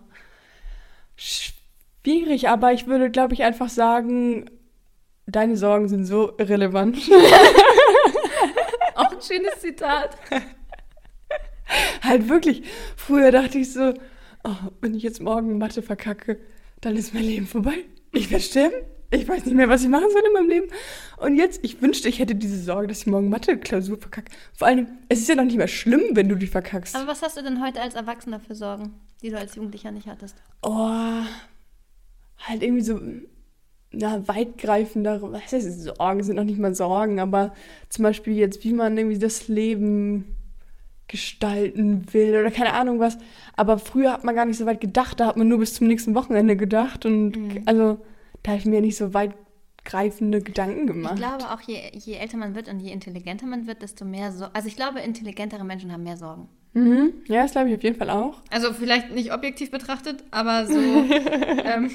[SPEAKER 1] Schwierig, aber ich würde, glaube ich, einfach sagen, deine Sorgen sind so irrelevant. *laughs*
[SPEAKER 2] Auch ein schönes Zitat.
[SPEAKER 1] halt wirklich. Früher dachte ich so, oh, wenn ich jetzt morgen Mathe verkacke, dann ist mein Leben vorbei. Ich werde sterben. Ich weiß nicht mehr, was ich machen soll in meinem Leben. Und jetzt, ich wünschte, ich hätte diese Sorge, dass ich morgen Mathe-Klausur verkacke. Vor allem, es ist ja noch nicht mehr schlimm, wenn du die verkackst.
[SPEAKER 2] Aber was hast du denn heute als Erwachsener für Sorgen, die du als Jugendlicher nicht hattest?
[SPEAKER 1] Oh, halt irgendwie so, na, weitgreifendere, was heißt Sorgen, sind noch nicht mal Sorgen, aber zum Beispiel jetzt, wie man irgendwie das Leben gestalten will oder keine Ahnung was. Aber früher hat man gar nicht so weit gedacht, da hat man nur bis zum nächsten Wochenende gedacht und
[SPEAKER 2] Mhm.
[SPEAKER 1] also da habe ich mir nicht so weitgreifende Gedanken gemacht.
[SPEAKER 2] Ich glaube auch, je, je älter man wird und je intelligenter man wird, desto mehr Sorgen. Also ich glaube, intelligentere Menschen haben mehr Sorgen.
[SPEAKER 1] Mhm. Ja, das glaube ich auf jeden Fall auch.
[SPEAKER 2] Also vielleicht nicht objektiv betrachtet, aber so. *laughs* ähm,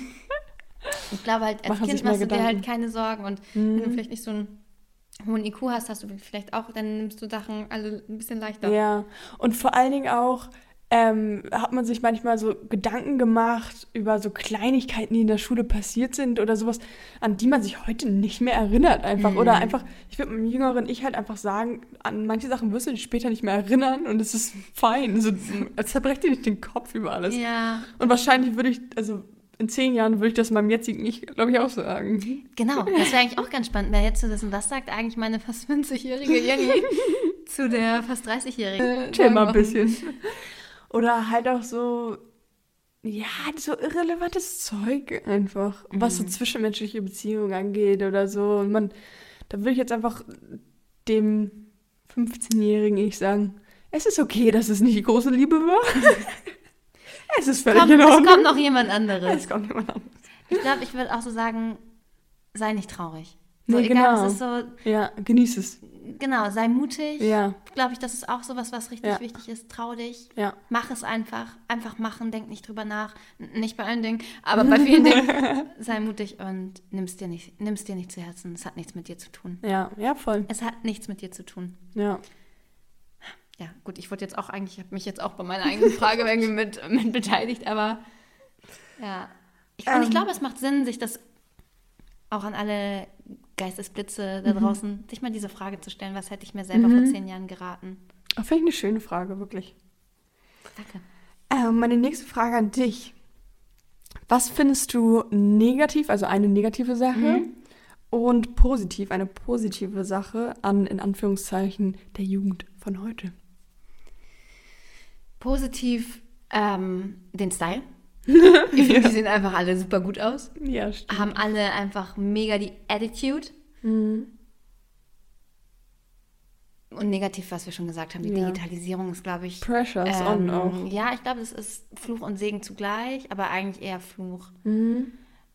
[SPEAKER 2] ich glaube halt, als
[SPEAKER 1] Machen
[SPEAKER 2] Kind machst du dir halt keine Sorgen. Und wenn du vielleicht nicht so einen hohen IQ hast, hast du vielleicht auch, dann nimmst du Sachen alle ein bisschen leichter.
[SPEAKER 1] Ja, und vor allen Dingen auch ähm, hat man sich manchmal so Gedanken gemacht über so Kleinigkeiten, die in der Schule passiert sind oder sowas, an die man sich heute nicht mehr erinnert einfach. Oder einfach, ich würde meinem jüngeren Ich halt einfach sagen, an manche Sachen wirst du dich später nicht mehr erinnern und es ist fein. So, zerbrecht dir nicht den Kopf über alles.
[SPEAKER 2] Ja,
[SPEAKER 1] Und wahrscheinlich würde ich, also in zehn Jahren würde ich das meinem jetzigen Ich, glaube ich, auch sagen.
[SPEAKER 2] genau. Das wäre eigentlich auch ganz spannend. Wer jetzt zu wissen, was sagt eigentlich meine fast 50-jährige Jenny *laughs* zu der fast 30-jährigen?
[SPEAKER 1] Chill mal ein bisschen. Oder halt auch so, ja, so irrelevantes Zeug einfach, was so zwischenmenschliche Beziehungen angeht oder so. Und man, da würde ich jetzt einfach dem 15-jährigen Ich sagen, es ist okay, dass es nicht die große Liebe war. *laughs* es ist völlig
[SPEAKER 2] Komm,
[SPEAKER 1] in
[SPEAKER 2] es
[SPEAKER 1] Ordnung.
[SPEAKER 2] kommt noch jemand anderes.
[SPEAKER 1] Es kommt jemand anderes.
[SPEAKER 2] Ich glaube, ich würde auch so sagen, sei nicht traurig. So,
[SPEAKER 1] Nee,
[SPEAKER 2] egal,
[SPEAKER 1] genau.
[SPEAKER 2] es ist so,
[SPEAKER 1] Ja, genieß es.
[SPEAKER 2] Genau, sei mutig.
[SPEAKER 1] Ja,
[SPEAKER 2] Glaube ich, das ist auch sowas, was richtig
[SPEAKER 1] Ja.
[SPEAKER 2] wichtig ist. Trau dich.
[SPEAKER 1] ja.
[SPEAKER 2] Mach es einfach. Einfach machen, denk nicht drüber nach. Nicht bei allen Dingen, aber bei vielen Dingen. *laughs* Sei mutig und nimm's dir, nicht, nimm's dir nicht zu Herzen. Es hat nichts mit dir zu tun.
[SPEAKER 1] Ja, ja, voll.
[SPEAKER 2] Es hat nichts mit dir zu tun.
[SPEAKER 1] Ja.
[SPEAKER 2] Ja, gut, ich wurde jetzt auch eigentlich, ich habe mich jetzt auch bei meiner eigenen Frage irgendwie mit, mit beteiligt, aber ja. Ich, und ich
[SPEAKER 1] Ähm.
[SPEAKER 2] glaube, es macht Sinn, sich das auch an alle Geistesblitze da draußen, sich mal diese Frage zu stellen, was hätte ich mir selber vor zehn Jahren geraten?
[SPEAKER 1] Finde ich eine schöne Frage, wirklich.
[SPEAKER 2] Danke.
[SPEAKER 1] Ähm, meine nächste Frage an dich. Was findest du negativ, also eine negative Sache, und positiv, eine positive Sache an, in Anführungszeichen, der Jugend von heute?
[SPEAKER 2] Positiv ähm, den Style. *laughs* Ich finde, die sehen einfach alle super gut aus.
[SPEAKER 1] Ja, stimmt.
[SPEAKER 2] Haben alle einfach mega die Attitude.
[SPEAKER 1] Mhm.
[SPEAKER 2] Und negativ, was wir schon gesagt haben, die
[SPEAKER 1] Ja.
[SPEAKER 2] Digitalisierung ist, glaube ich.
[SPEAKER 1] Pressure is on
[SPEAKER 2] ähm,
[SPEAKER 1] auch.
[SPEAKER 2] Ja, ich glaube, das ist Fluch und Segen zugleich, aber eigentlich eher Fluch.
[SPEAKER 1] Mhm.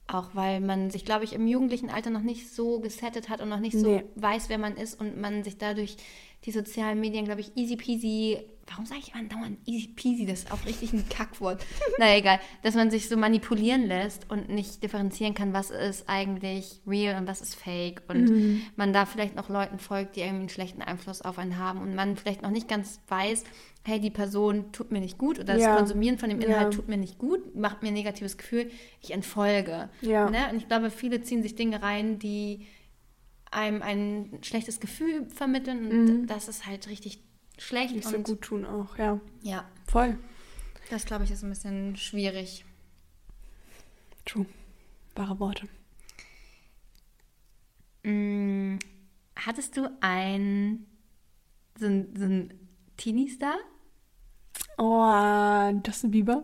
[SPEAKER 2] Auch weil man sich, glaube ich, im jugendlichen Alter noch nicht so gesettet hat und noch nicht so
[SPEAKER 1] Nee.
[SPEAKER 2] weiß, wer man ist und man sich dadurch die sozialen Medien, glaube ich, easy peasy. Warum sage ich immer dauernd easy peasy? Das ist auch richtig ein Kackwort. naja, egal. Dass man sich so manipulieren lässt und nicht differenzieren kann, was ist eigentlich real und was ist fake. Und man da vielleicht noch Leuten folgt, die irgendwie einen schlechten Einfluss auf einen haben und man vielleicht noch nicht ganz weiß, hey, die Person tut mir nicht gut oder das
[SPEAKER 1] Ja.
[SPEAKER 2] Konsumieren von dem Inhalt
[SPEAKER 1] Ja.
[SPEAKER 2] tut mir nicht gut, macht mir ein negatives Gefühl, ich entfolge.
[SPEAKER 1] Ja.
[SPEAKER 2] Ne? Und ich glaube, viele ziehen sich Dinge rein, die einem ein schlechtes Gefühl vermitteln und das ist halt richtig schlecht.
[SPEAKER 1] Nicht so
[SPEAKER 2] und
[SPEAKER 1] gut tun auch, ja.
[SPEAKER 2] ja,
[SPEAKER 1] Voll.
[SPEAKER 2] das glaube ich ist ein bisschen schwierig.
[SPEAKER 1] True. Wahre Worte.
[SPEAKER 2] Mm, hattest du ein so ein, so ein Teenie-Star?
[SPEAKER 1] Oh, Justin Bieber.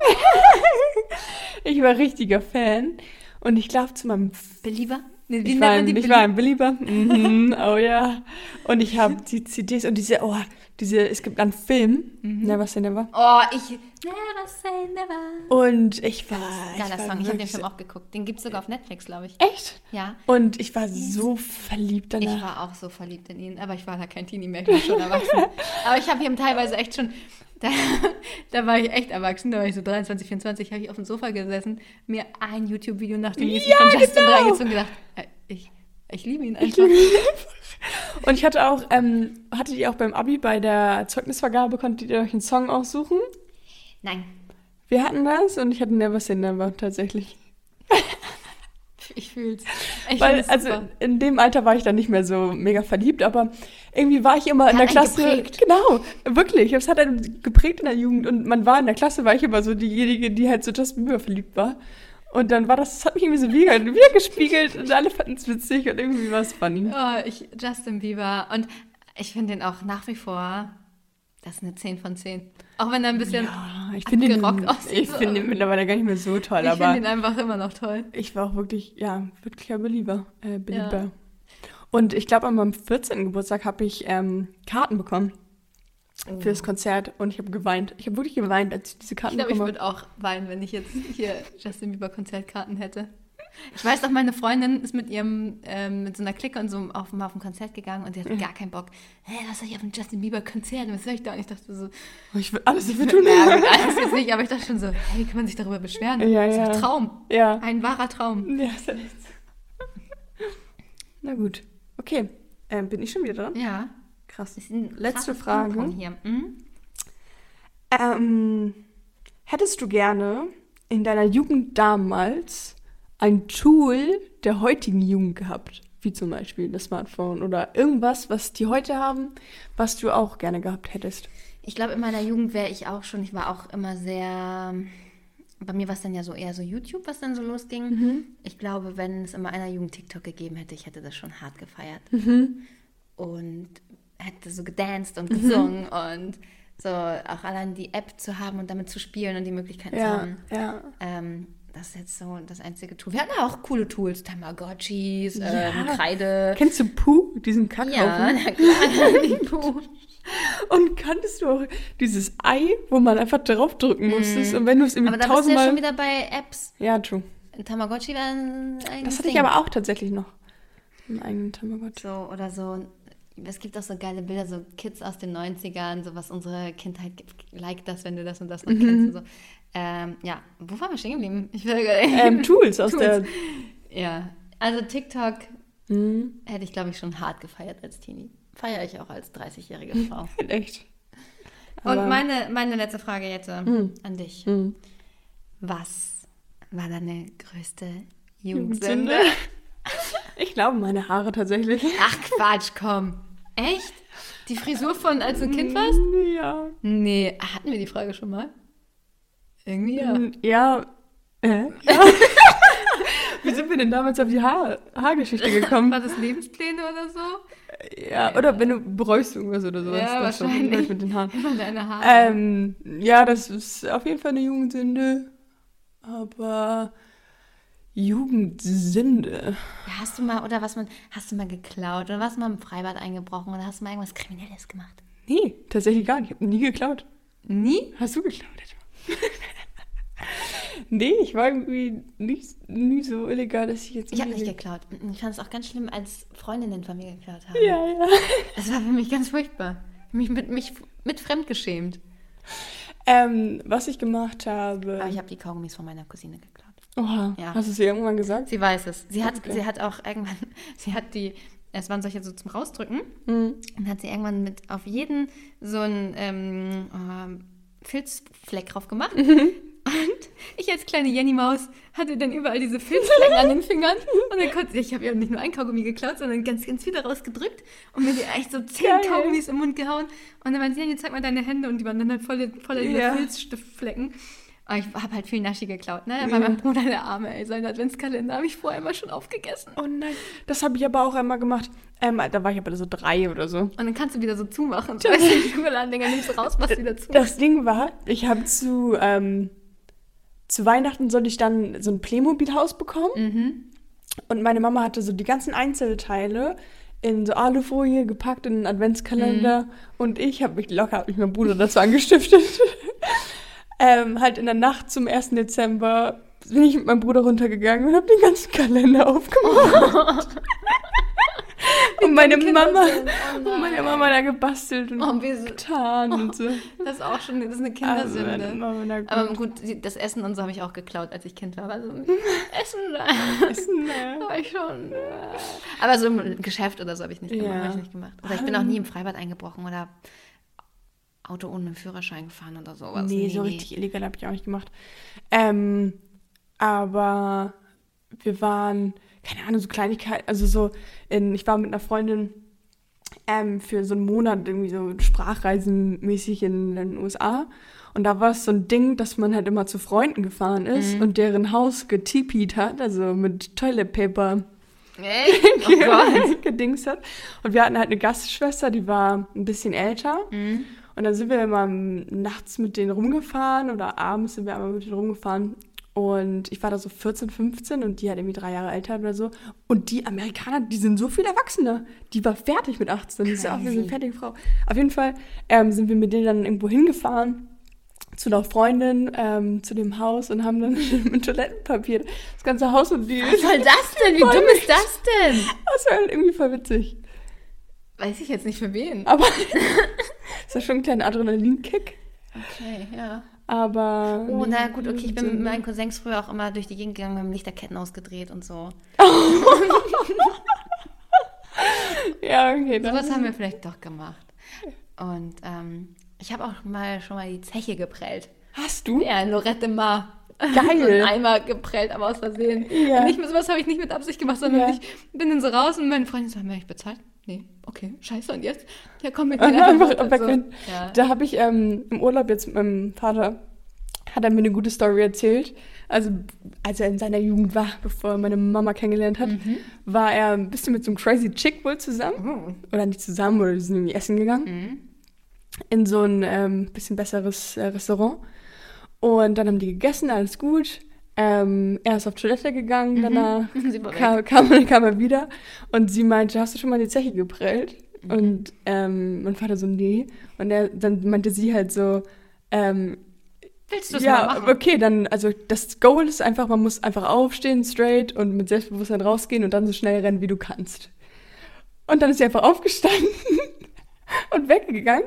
[SPEAKER 1] *laughs* ich war richtiger Fan. Und ich glaube, zu meinem
[SPEAKER 2] Belieber? Nee,
[SPEAKER 1] Ich war, ein,
[SPEAKER 2] die
[SPEAKER 1] ich war ein Belieber. *laughs* Mhm, oh ja. Und ich habe die CDs und diese, oh, diese, es gibt einen Film,
[SPEAKER 2] Mhm.
[SPEAKER 1] Never Say Never.
[SPEAKER 2] Oh, ich. Never say never.
[SPEAKER 1] Und ich war.
[SPEAKER 2] Geiler
[SPEAKER 1] ich war
[SPEAKER 2] Song. Ich habe den Film auch geguckt. Den gibt es sogar auf Netflix, glaube ich.
[SPEAKER 1] Echt?
[SPEAKER 2] Ja.
[SPEAKER 1] Und ich war so verliebt
[SPEAKER 2] Ich
[SPEAKER 1] danach.
[SPEAKER 2] war auch so verliebt in ihn, aber ich war da kein Teenie mehr, ich war schon erwachsen. *laughs* aber ich habe ihm teilweise echt schon, da, *laughs* da war ich echt erwachsen, da war ich so 23, 24, habe ich auf dem Sofa gesessen, mir ein YouTube-Video nach dem nächsten
[SPEAKER 1] Ja,
[SPEAKER 2] von Justin
[SPEAKER 1] genau.
[SPEAKER 2] reingezogen und gedacht, ich, ich liebe ihn einfach. *laughs*
[SPEAKER 1] Und ich hatte auch, ähm, hattet ihr auch beim Abi bei der Zeugnisvergabe, konntet ihr euch einen Song aussuchen?
[SPEAKER 2] Nein,
[SPEAKER 1] Wir hatten das und ich hatte Never Say Never tatsächlich. *laughs*
[SPEAKER 2] ich fühl's. Ich
[SPEAKER 1] Weil, also
[SPEAKER 2] super.
[SPEAKER 1] in dem Alter war ich dann nicht mehr so mega verliebt, aber irgendwie war ich immer in
[SPEAKER 2] Der hat
[SPEAKER 1] Klasse.
[SPEAKER 2] geprägt.
[SPEAKER 1] Genau, wirklich. Es hat einen geprägt in der Jugend und man war in der Klasse, war ich immer so diejenige, die halt so Justin Bieber verliebt war. Und dann war das, das hat mich irgendwie so wieder, wieder gespiegelt und alle fanden es witzig und irgendwie war es funny.
[SPEAKER 2] Oh, ich, Justin Bieber. Und ich finde den auch nach wie vor, das ist eine 10 von 10. Auch wenn er ein bisschen,
[SPEAKER 1] Ja, ich finde
[SPEAKER 2] abgerockt aussieht,
[SPEAKER 1] ich
[SPEAKER 2] so.
[SPEAKER 1] finde ihn mittlerweile gar nicht mehr so toll,
[SPEAKER 2] ich finde ihn einfach immer noch toll.
[SPEAKER 1] ich war auch wirklich, ja, wirklicher Belieber. Äh, Belieber.
[SPEAKER 2] Ja.
[SPEAKER 1] Und ich glaube, an meinem 14. Geburtstag habe ich ähm, Karten bekommen. Für das Konzert und ich habe geweint. Ich habe wirklich geweint, als ich diese
[SPEAKER 2] Ich
[SPEAKER 1] Karten
[SPEAKER 2] glaube, ich
[SPEAKER 1] bekommen
[SPEAKER 2] würde auch weinen, wenn ich jetzt hier Justin Bieber Konzertkarten hätte. Ich weiß auch, meine Freundin ist mit ihrem, ähm, mit so einer Clique und so auf, mal auf ein Konzert gegangen und die hatte gar keinen Bock. Hä, was soll ich auf ein Justin Bieber Konzert? Was soll ich da? Und ich dachte so,
[SPEAKER 1] habe. Ich will alles dafür tun.
[SPEAKER 2] ja, gut, *laughs* alles jetzt nicht, aber ich dachte schon so, hey, wie kann man sich darüber beschweren?
[SPEAKER 1] Ja,
[SPEAKER 2] das ist
[SPEAKER 1] ja.
[SPEAKER 2] ein Traum.
[SPEAKER 1] Ja.
[SPEAKER 2] Ein wahrer Traum.
[SPEAKER 1] Ja, ist ja nichts. Na gut. Okay. Ähm, bin ich schon wieder dran?
[SPEAKER 2] Ja.
[SPEAKER 1] Krass. Letzte Frage.
[SPEAKER 2] Mhm.
[SPEAKER 1] Ähm, hättest du gerne in deiner Jugend damals ein Tool der heutigen Jugend gehabt? Wie zum Beispiel das Smartphone oder irgendwas, was die heute haben, was du auch gerne gehabt hättest.
[SPEAKER 2] Ich glaube, in meiner Jugend wäre ich auch schon, ich war auch immer sehr, bei mir war es dann ja so eher so YouTube, was dann so losging. Ich glaube, wenn es in meiner Jugend TikTok gegeben hätte, ich hätte das schon hart gefeiert. Und hätte so gedanced und gesungen und so auch allein die App zu haben und damit zu spielen und die Möglichkeit zu
[SPEAKER 1] Ja,
[SPEAKER 2] haben.
[SPEAKER 1] ja.
[SPEAKER 2] Ähm, das ist jetzt so das einzige Tool. Wir hatten ja auch coole Tools, Tamagotchis, ähm,
[SPEAKER 1] Ja.
[SPEAKER 2] Kreide.
[SPEAKER 1] Kennst du Pooh, diesen
[SPEAKER 2] Ja,
[SPEAKER 1] Kackhaufen?
[SPEAKER 2] na klar, *laughs* Puh.
[SPEAKER 1] Und kanntest du auch dieses Ei, wo man einfach draufdrücken musstest? Und wenn du es irgendwie
[SPEAKER 2] Mhm. Aber da bist du ja
[SPEAKER 1] tausendmal...
[SPEAKER 2] schon wieder bei Apps.
[SPEAKER 1] ja, true.
[SPEAKER 2] Tamagotchi war ein eigenes
[SPEAKER 1] Das hatte ich
[SPEAKER 2] Ding.
[SPEAKER 1] aber auch tatsächlich noch. Einen eigenen Tamagotchi.
[SPEAKER 2] So, oder so, es gibt auch so geile Bilder, so Kids aus den 90ern, so was unsere Kindheit gibt. Like das, wenn du das und das noch
[SPEAKER 1] Mhm.
[SPEAKER 2] kennst und so. Ähm, ja, wo waren wir stehen geblieben? Ich will
[SPEAKER 1] Ähm, Tools aus
[SPEAKER 2] Tools.
[SPEAKER 1] der...
[SPEAKER 2] Ja, also TikTok
[SPEAKER 1] Mhm.
[SPEAKER 2] hätte ich, glaube ich, schon hart gefeiert als Teenie. Feiere ich auch als 30-jährige *laughs* Frau.
[SPEAKER 1] Echt. Aber-
[SPEAKER 2] und meine, meine letzte Frage jetzt äh,
[SPEAKER 1] Mhm.
[SPEAKER 2] an dich.
[SPEAKER 1] Mhm.
[SPEAKER 2] Was war deine größte
[SPEAKER 1] Jugendsünde?
[SPEAKER 2] Jugendsünde? *laughs*
[SPEAKER 1] Ich glaube, meine Haare tatsächlich.
[SPEAKER 2] Ach Quatsch, komm. Echt? Die Frisur von als du ein Kind warst?
[SPEAKER 1] Ja.
[SPEAKER 2] Nee, hatten wir die Frage schon mal? Irgendwie ja.
[SPEAKER 1] Ja. Äh? ja. *laughs* Wie sind wir denn damals auf die Haar Haargeschichte gekommen?
[SPEAKER 2] War das Lebenspläne oder so?
[SPEAKER 1] Ja, oder wenn du bereust irgendwas oder sowas.
[SPEAKER 2] Ja,
[SPEAKER 1] das
[SPEAKER 2] wahrscheinlich.
[SPEAKER 1] mit den Haaren.
[SPEAKER 2] Immer deine Haare.
[SPEAKER 1] Ähm, ja, das ist auf jeden Fall eine Jugendsünde. Aber Jugendsünde.
[SPEAKER 2] Ja, hast du mal, oder was man, hast du mal geklaut oder was mal im Freibad eingebrochen oder hast du mal irgendwas Kriminelles gemacht?
[SPEAKER 1] Nee, tatsächlich gar nicht. Ich habe nie geklaut.
[SPEAKER 2] Nie?
[SPEAKER 1] Hast du geklaut etwa? *laughs* nee, ich war irgendwie nicht, nie so illegal, dass ich jetzt.
[SPEAKER 2] Ich habe nicht geklaut. Ich fand es auch ganz schlimm, als Freundinnen von mir geklaut haben.
[SPEAKER 1] Ja, ja.
[SPEAKER 2] Das war für mich ganz furchtbar. Mich mit, mich mit fremdgeschämt.
[SPEAKER 1] Ähm, was ich gemacht habe.
[SPEAKER 2] Aber ich habe die Kaugummis von meiner Cousine geklaut.
[SPEAKER 1] Oha,
[SPEAKER 2] Ja.
[SPEAKER 1] hast du es ihr irgendwann gesagt?
[SPEAKER 2] Sie weiß es. Sie hat,
[SPEAKER 1] Okay.
[SPEAKER 2] sie hat auch irgendwann, *laughs* sie hat die, es waren solche so zum Rausdrücken
[SPEAKER 1] Mhm.
[SPEAKER 2] und hat sie irgendwann mit auf jeden so einen ähm, ähm, Filzfleck drauf gemacht. Und ich als kleine Jenny Maus hatte dann überall diese Filzflecken an den Fingern. *laughs* Und dann konnte ich habe ja nicht nur ein Kaugummi geklaut, sondern ganz, ganz viele rausgedrückt und mir die echt so zehn
[SPEAKER 1] Geil.
[SPEAKER 2] Kaugummis im Mund gehauen. Und dann meinte sie, jetzt zeig mal deine Hände und die waren dann halt voller, voller dieser
[SPEAKER 1] Ja.
[SPEAKER 2] Filzstiftflecken. Aber ich habe halt viel Naschi geklaut, ne? Da
[SPEAKER 1] Ja.
[SPEAKER 2] war mein Bruder der Arme, ey. Seinen Adventskalender habe ich vorher immer schon aufgegessen.
[SPEAKER 1] Oh nein, das habe ich aber auch einmal gemacht. Ähm, da war ich aber so drei oder so.
[SPEAKER 2] Und dann kannst du wieder so zumachen. Du weißt, die Schokoladendinger nimmst du raus, machst wieder zu.
[SPEAKER 1] Das Ding war, ich habe zu, ähm, zu Weihnachten sollte ich dann so ein Playmobil-Haus bekommen.
[SPEAKER 2] Mhm.
[SPEAKER 1] Und meine Mama hatte so die ganzen Einzelteile in so Alufolie gepackt in einen Adventskalender.
[SPEAKER 2] Mhm.
[SPEAKER 1] Und ich habe mich locker, habe mich mein Bruder dazu angestiftet. *laughs* ähm, halt in der Nacht zum 1. Dezember bin ich mit meinem Bruder runtergegangen und habe den ganzen Kalender aufgemacht. *laughs* und meine Mama.
[SPEAKER 2] Oh
[SPEAKER 1] und meine. Mama da gebastelt und
[SPEAKER 2] Oh, so-
[SPEAKER 1] getan und so.
[SPEAKER 2] Das ist auch schon das ist eine
[SPEAKER 1] Also,
[SPEAKER 2] Kindersünde.
[SPEAKER 1] meine Mama, gut.
[SPEAKER 2] Aber gut, das Essen und so habe ich auch geklaut, als ich Kind war. Also, *laughs* Essen,
[SPEAKER 1] Essen, ne? *laughs*
[SPEAKER 2] war ich schon. äh. Aber so im Geschäft oder so habe ich nicht gemacht.
[SPEAKER 1] Ja.
[SPEAKER 2] Ich nicht gemacht. Oder ich bin auch nie im Freibad eingebrochen oder Auto ohne Führerschein gefahren oder sowas.
[SPEAKER 1] Nee, so richtig illegal habe ich auch nicht gemacht. Ähm, aber wir waren, keine Ahnung, so Kleinigkeiten, also so, in, ich war mit einer Freundin ähm, für so einen Monat irgendwie so sprachreisenmäßig in den USA. Und da war es so ein Ding, dass man halt immer zu Freunden gefahren ist und deren Haus getipiet hat, also mit Toilet Paper
[SPEAKER 2] Echt? *laughs* Oh Gott. *laughs*
[SPEAKER 1] gedings hat. Und wir hatten halt eine Gastschwester, die war ein bisschen älter.
[SPEAKER 2] Mhm.
[SPEAKER 1] Und dann sind wir immer nachts mit denen rumgefahren oder abends sind wir einmal mit denen rumgefahren. Und ich war da so 14, 15 und die halt irgendwie drei Jahre älter oder so. Und die Amerikaner, die sind so viel erwachsener. Die war fertig mit 18. Die ist ja auch eine
[SPEAKER 2] Crazy.
[SPEAKER 1] fertige Frau. Auf jeden Fall ähm, sind wir mit denen dann irgendwo hingefahren zu einer Freundin, ähm, zu dem Haus und haben dann *laughs* mit Toilettenpapier das ganze Haus und die.
[SPEAKER 2] Was soll das denn? Wie dumm ist das denn?
[SPEAKER 1] Das war halt irgendwie voll witzig.
[SPEAKER 2] Weiß ich jetzt nicht für wen.
[SPEAKER 1] Aber *laughs* das war schon ein kleiner Adrenalinkick.
[SPEAKER 2] Okay, ja.
[SPEAKER 1] Aber.
[SPEAKER 2] Oh,
[SPEAKER 1] nee,
[SPEAKER 2] na gut, okay, ich bin
[SPEAKER 1] so-
[SPEAKER 2] mit meinen Cousins früher auch immer durch die Gegend gegangen, haben Lichterketten ausgedreht und so. *laughs*
[SPEAKER 1] Ja, okay. dann-
[SPEAKER 2] Sowas haben wir vielleicht doch gemacht. Und ähm, ich habe auch mal schon mal die Zeche geprellt.
[SPEAKER 1] Hast du?
[SPEAKER 2] Ja, in Lorette Mar.
[SPEAKER 1] Geil. *laughs*
[SPEAKER 2] so einen Eimer geprellt, aber aus Versehen.
[SPEAKER 1] Ja.
[SPEAKER 2] Nicht, sowas habe ich nicht mit Absicht gemacht, sondern
[SPEAKER 1] Ja.
[SPEAKER 2] ich bin dann so raus und meine Freundin sagt, mir ich bezahlt? Nee, okay, scheiße, und jetzt? Ja, komm mit *laughs* mir
[SPEAKER 1] Einfach
[SPEAKER 2] weiter.
[SPEAKER 1] wegrennen.
[SPEAKER 2] ja.
[SPEAKER 1] Da habe ich ähm, im Urlaub jetzt mit meinem Vater, hat er mir eine gute Story erzählt. Also, als er in seiner Jugend war, bevor er meine Mama kennengelernt hat,
[SPEAKER 2] Mhm.
[SPEAKER 1] war er ein bisschen mit so einem crazy Chick wohl zusammen.
[SPEAKER 2] Oh.
[SPEAKER 1] Oder nicht zusammen, oder die sind irgendwie essen gegangen.
[SPEAKER 2] Mhm.
[SPEAKER 1] In so ein ähm, bisschen besseres äh, Restaurant. Und dann haben die gegessen, alles gut. Ähm, er ist auf Toilette gegangen, danach *laughs*
[SPEAKER 2] war weg.
[SPEAKER 1] kam, kam, *laughs* kam er wieder und sie meinte, hast du schon mal die Zeche geprellt? Und ähm, mein Vater so, nee. Und er, dann meinte sie halt so, ähm,
[SPEAKER 2] Willst du es mal
[SPEAKER 1] ja,
[SPEAKER 2] machen?
[SPEAKER 1] okay, dann, also das Goal ist einfach, man muss einfach aufstehen, straight und mit Selbstbewusstsein rausgehen und dann so schnell rennen, wie du kannst. Und dann ist sie einfach aufgestanden *laughs* und weggegangen.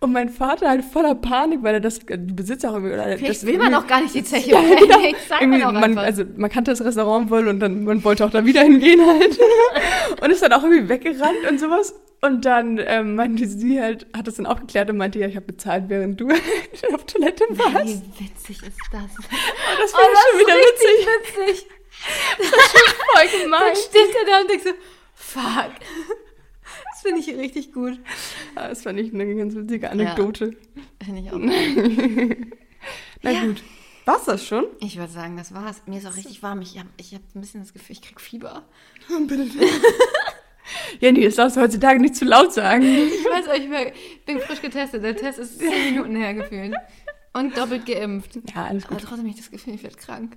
[SPEAKER 1] Und mein Vater halt voller Panik, weil er das, die Besitzer auch irgendwie, oder
[SPEAKER 2] Vielleicht
[SPEAKER 1] das
[SPEAKER 2] will man auch gar nicht die Zeche
[SPEAKER 1] ja, genau. *laughs*
[SPEAKER 2] Man
[SPEAKER 1] Irgendwie,
[SPEAKER 2] auch
[SPEAKER 1] man,
[SPEAKER 2] einfach.
[SPEAKER 1] also man kannte das Restaurant wohl und dann man wollte auch da wieder hingehen halt. *laughs* und ist dann auch irgendwie weggerannt und sowas. Und dann ähm, meinte sie halt, hat das dann aufgeklärt und meinte, ja, ich habe bezahlt, während du *laughs* auf Toilette warst.
[SPEAKER 2] Wie witzig ist das?
[SPEAKER 1] Das
[SPEAKER 2] Oh,
[SPEAKER 1] finde ich
[SPEAKER 2] das
[SPEAKER 1] schon wieder
[SPEAKER 2] ist
[SPEAKER 1] witzig.
[SPEAKER 2] richtig witzig.
[SPEAKER 1] Voll
[SPEAKER 2] Dann
[SPEAKER 1] gemein.
[SPEAKER 2] steht er da und denkt so, fuck. Das finde ich richtig gut.
[SPEAKER 1] Ja, Das fand ich eine ganz witzige Anekdote.
[SPEAKER 2] Finde ich auch. *laughs*
[SPEAKER 1] Na
[SPEAKER 2] Ja.
[SPEAKER 1] gut. War's das schon?
[SPEAKER 2] Ich würde sagen, das war's. Mir ist auch richtig warm. Ich habe ich hab ein bisschen das Gefühl, ich krieg Fieber. *laughs*
[SPEAKER 1] Bitte. Jenny, das darfst du heutzutage nicht zu laut sagen.
[SPEAKER 2] Ich weiß auch, ich bin frisch getestet. Der Test ist zehn Minuten her gefühlt. Und doppelt geimpft.
[SPEAKER 1] Ja, alles
[SPEAKER 2] Aber
[SPEAKER 1] gut.
[SPEAKER 2] trotzdem habe ich das Gefühl, ich werde krank.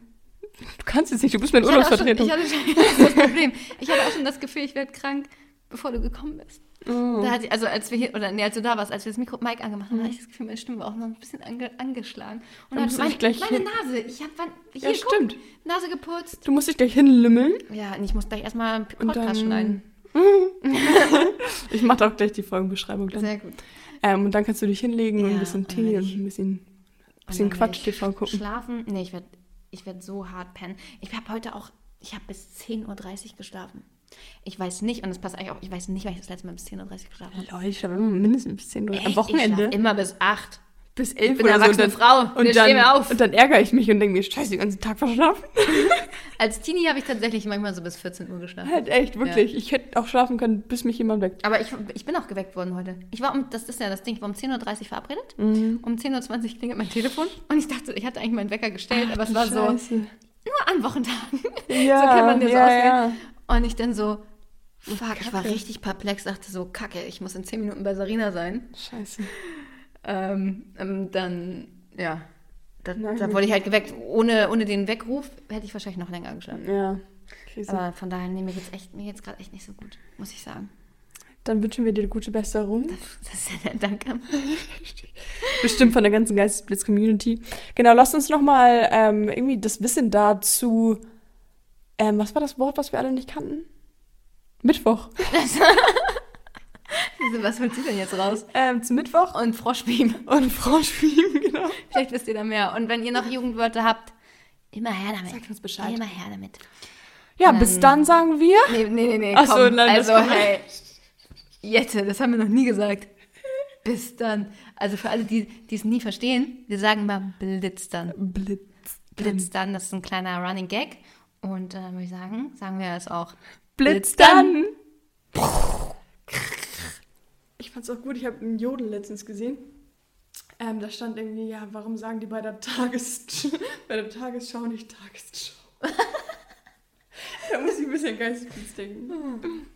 [SPEAKER 1] Du kannst jetzt nicht, du bist meine
[SPEAKER 2] Ich hatte, schon, ich hatte schon, *laughs* das Problem. Ich hatte auch schon das Gefühl, ich werde krank, bevor du gekommen bist.
[SPEAKER 1] Oh.
[SPEAKER 2] Da hatte ich, also als wir hier, oder nee, als du da warst, als wir das Mikro Mike angemacht haben, hatte ich das Gefühl, meine Stimme war auch noch ein bisschen ange, angeschlagen. Und
[SPEAKER 1] Dann
[SPEAKER 2] dann meine,
[SPEAKER 1] gleich
[SPEAKER 2] meine
[SPEAKER 1] hin-
[SPEAKER 2] Nase, ich habe hier,
[SPEAKER 1] Ja,
[SPEAKER 2] guck,
[SPEAKER 1] stimmt.
[SPEAKER 2] Nase geputzt.
[SPEAKER 1] Du musst dich gleich hinlümmeln.
[SPEAKER 2] Ja, und ich muss gleich erstmal einen
[SPEAKER 1] Und
[SPEAKER 2] Podcast
[SPEAKER 1] dann-
[SPEAKER 2] schneiden. *laughs*
[SPEAKER 1] Ich mache auch gleich die Folgenbeschreibung dann.
[SPEAKER 2] Sehr gut.
[SPEAKER 1] Ähm, und dann kannst du dich hinlegen und
[SPEAKER 2] Ja,
[SPEAKER 1] ein bisschen
[SPEAKER 2] und
[SPEAKER 1] Tee und ein bisschen,
[SPEAKER 2] Und
[SPEAKER 1] bisschen
[SPEAKER 2] dann
[SPEAKER 1] Quatsch
[SPEAKER 2] werd ich
[SPEAKER 1] TV gucken.
[SPEAKER 2] Schlafen? Nee, ich werde ich werd so hart pennen. Ich habe heute auch, ich habe bis 10.30 Uhr geschlafen. Ich weiß nicht, und das passt eigentlich auch, ich weiß nicht, weil ich das letzte Mal bis 10.30 Uhr geschlafen habe.
[SPEAKER 1] Leute, ich schlafe immer mindestens bis 10 Uhr.
[SPEAKER 2] Echt?
[SPEAKER 1] Am
[SPEAKER 2] Ich
[SPEAKER 1] Wochenende
[SPEAKER 2] schlaf immer bis 8.
[SPEAKER 1] bis 11
[SPEAKER 2] Ich bin eine
[SPEAKER 1] so. Und
[SPEAKER 2] erwachsene
[SPEAKER 1] dann,
[SPEAKER 2] Frau.
[SPEAKER 1] und,
[SPEAKER 2] Wir
[SPEAKER 1] dann,
[SPEAKER 2] stehen auf.
[SPEAKER 1] und dann ärgere ich mich und denke mir, scheiße, den ganzen Tag verschlafen. *laughs*
[SPEAKER 2] Als Teenie habe ich tatsächlich manchmal so bis 14 Uhr geschlafen.
[SPEAKER 1] halt echt, wirklich. Ich hätte auch schlafen können, bis mich jemand weckt.
[SPEAKER 2] Aber ich, ich bin auch geweckt worden heute. Ich war um, das ist ja das Ding, ich war um 10.30 Uhr verabredet.
[SPEAKER 1] Mhm.
[SPEAKER 2] Um 10.20 Uhr klingelt mein Telefon. Und ich dachte, ich hatte eigentlich meinen Wecker gestellt, aber es war so,
[SPEAKER 1] Scheiße.
[SPEAKER 2] nur an Wochentagen. *laughs*
[SPEAKER 1] Ja,
[SPEAKER 2] so kann man so
[SPEAKER 1] ja,
[SPEAKER 2] ausgehen.
[SPEAKER 1] ja.
[SPEAKER 2] Und ich dann so, fuck, ich war
[SPEAKER 1] Kacke.
[SPEAKER 2] richtig perplex, dachte so, kacke, ich muss in 10 Minuten bei Sarina sein.
[SPEAKER 1] Scheiße.
[SPEAKER 2] Ähm, ähm, dann, ja, da,
[SPEAKER 1] Na
[SPEAKER 2] da
[SPEAKER 1] gut.
[SPEAKER 2] wurde ich halt geweckt. Ohne, ohne den Weckruf hätte ich wahrscheinlich noch länger geschlafen.
[SPEAKER 1] Ja. Krise.
[SPEAKER 2] Aber von daher, nee, mir geht's echt, mir geht's gerade echt nicht so gut, muss ich sagen.
[SPEAKER 1] Dann wünschen wir dir gute Besserung.
[SPEAKER 2] Das ist ja nett, danke. *laughs*
[SPEAKER 1] Bestimmt von der ganzen Geistesblitz-Community. Genau, lasst uns nochmal ähm, irgendwie das Wissen dazu. Ähm, was war das Wort, was wir alle nicht kannten? Mittwoch. *laughs* *laughs*
[SPEAKER 2] Was holst du denn jetzt raus?
[SPEAKER 1] Ähm, zu Mittwoch
[SPEAKER 2] Und Froschbeam.
[SPEAKER 1] und Froschbeam, *laughs* genau.
[SPEAKER 2] Vielleicht wisst ihr da mehr. Und wenn ihr noch Jugendwörter habt, immer her damit.
[SPEAKER 1] Sagt uns Bescheid.
[SPEAKER 2] Immer her damit.
[SPEAKER 1] Ja, bis dann sagen wir.
[SPEAKER 2] Nee, nee, nee, nee.
[SPEAKER 1] Ach so, nein,
[SPEAKER 2] also, hey. Jette, das haben wir noch nie gesagt. Bis dann. Also für alle, die die es nie verstehen, wir sagen mal Blitz dann.
[SPEAKER 1] Blitz.
[SPEAKER 2] Blitz dann, das ist ein kleiner Running Gag. Und äh, würde ich sagen, sagen wir es auch.
[SPEAKER 1] Blitz dann. Ich fand's auch gut, ich habe einen Jodel letztens gesehen. Ähm, da stand irgendwie, ja, warum sagen die bei der, Tages *laughs* bei der Tagesschau nicht Tagesschau? *laughs* da muss ich ein bisschen Geistesblitz denken.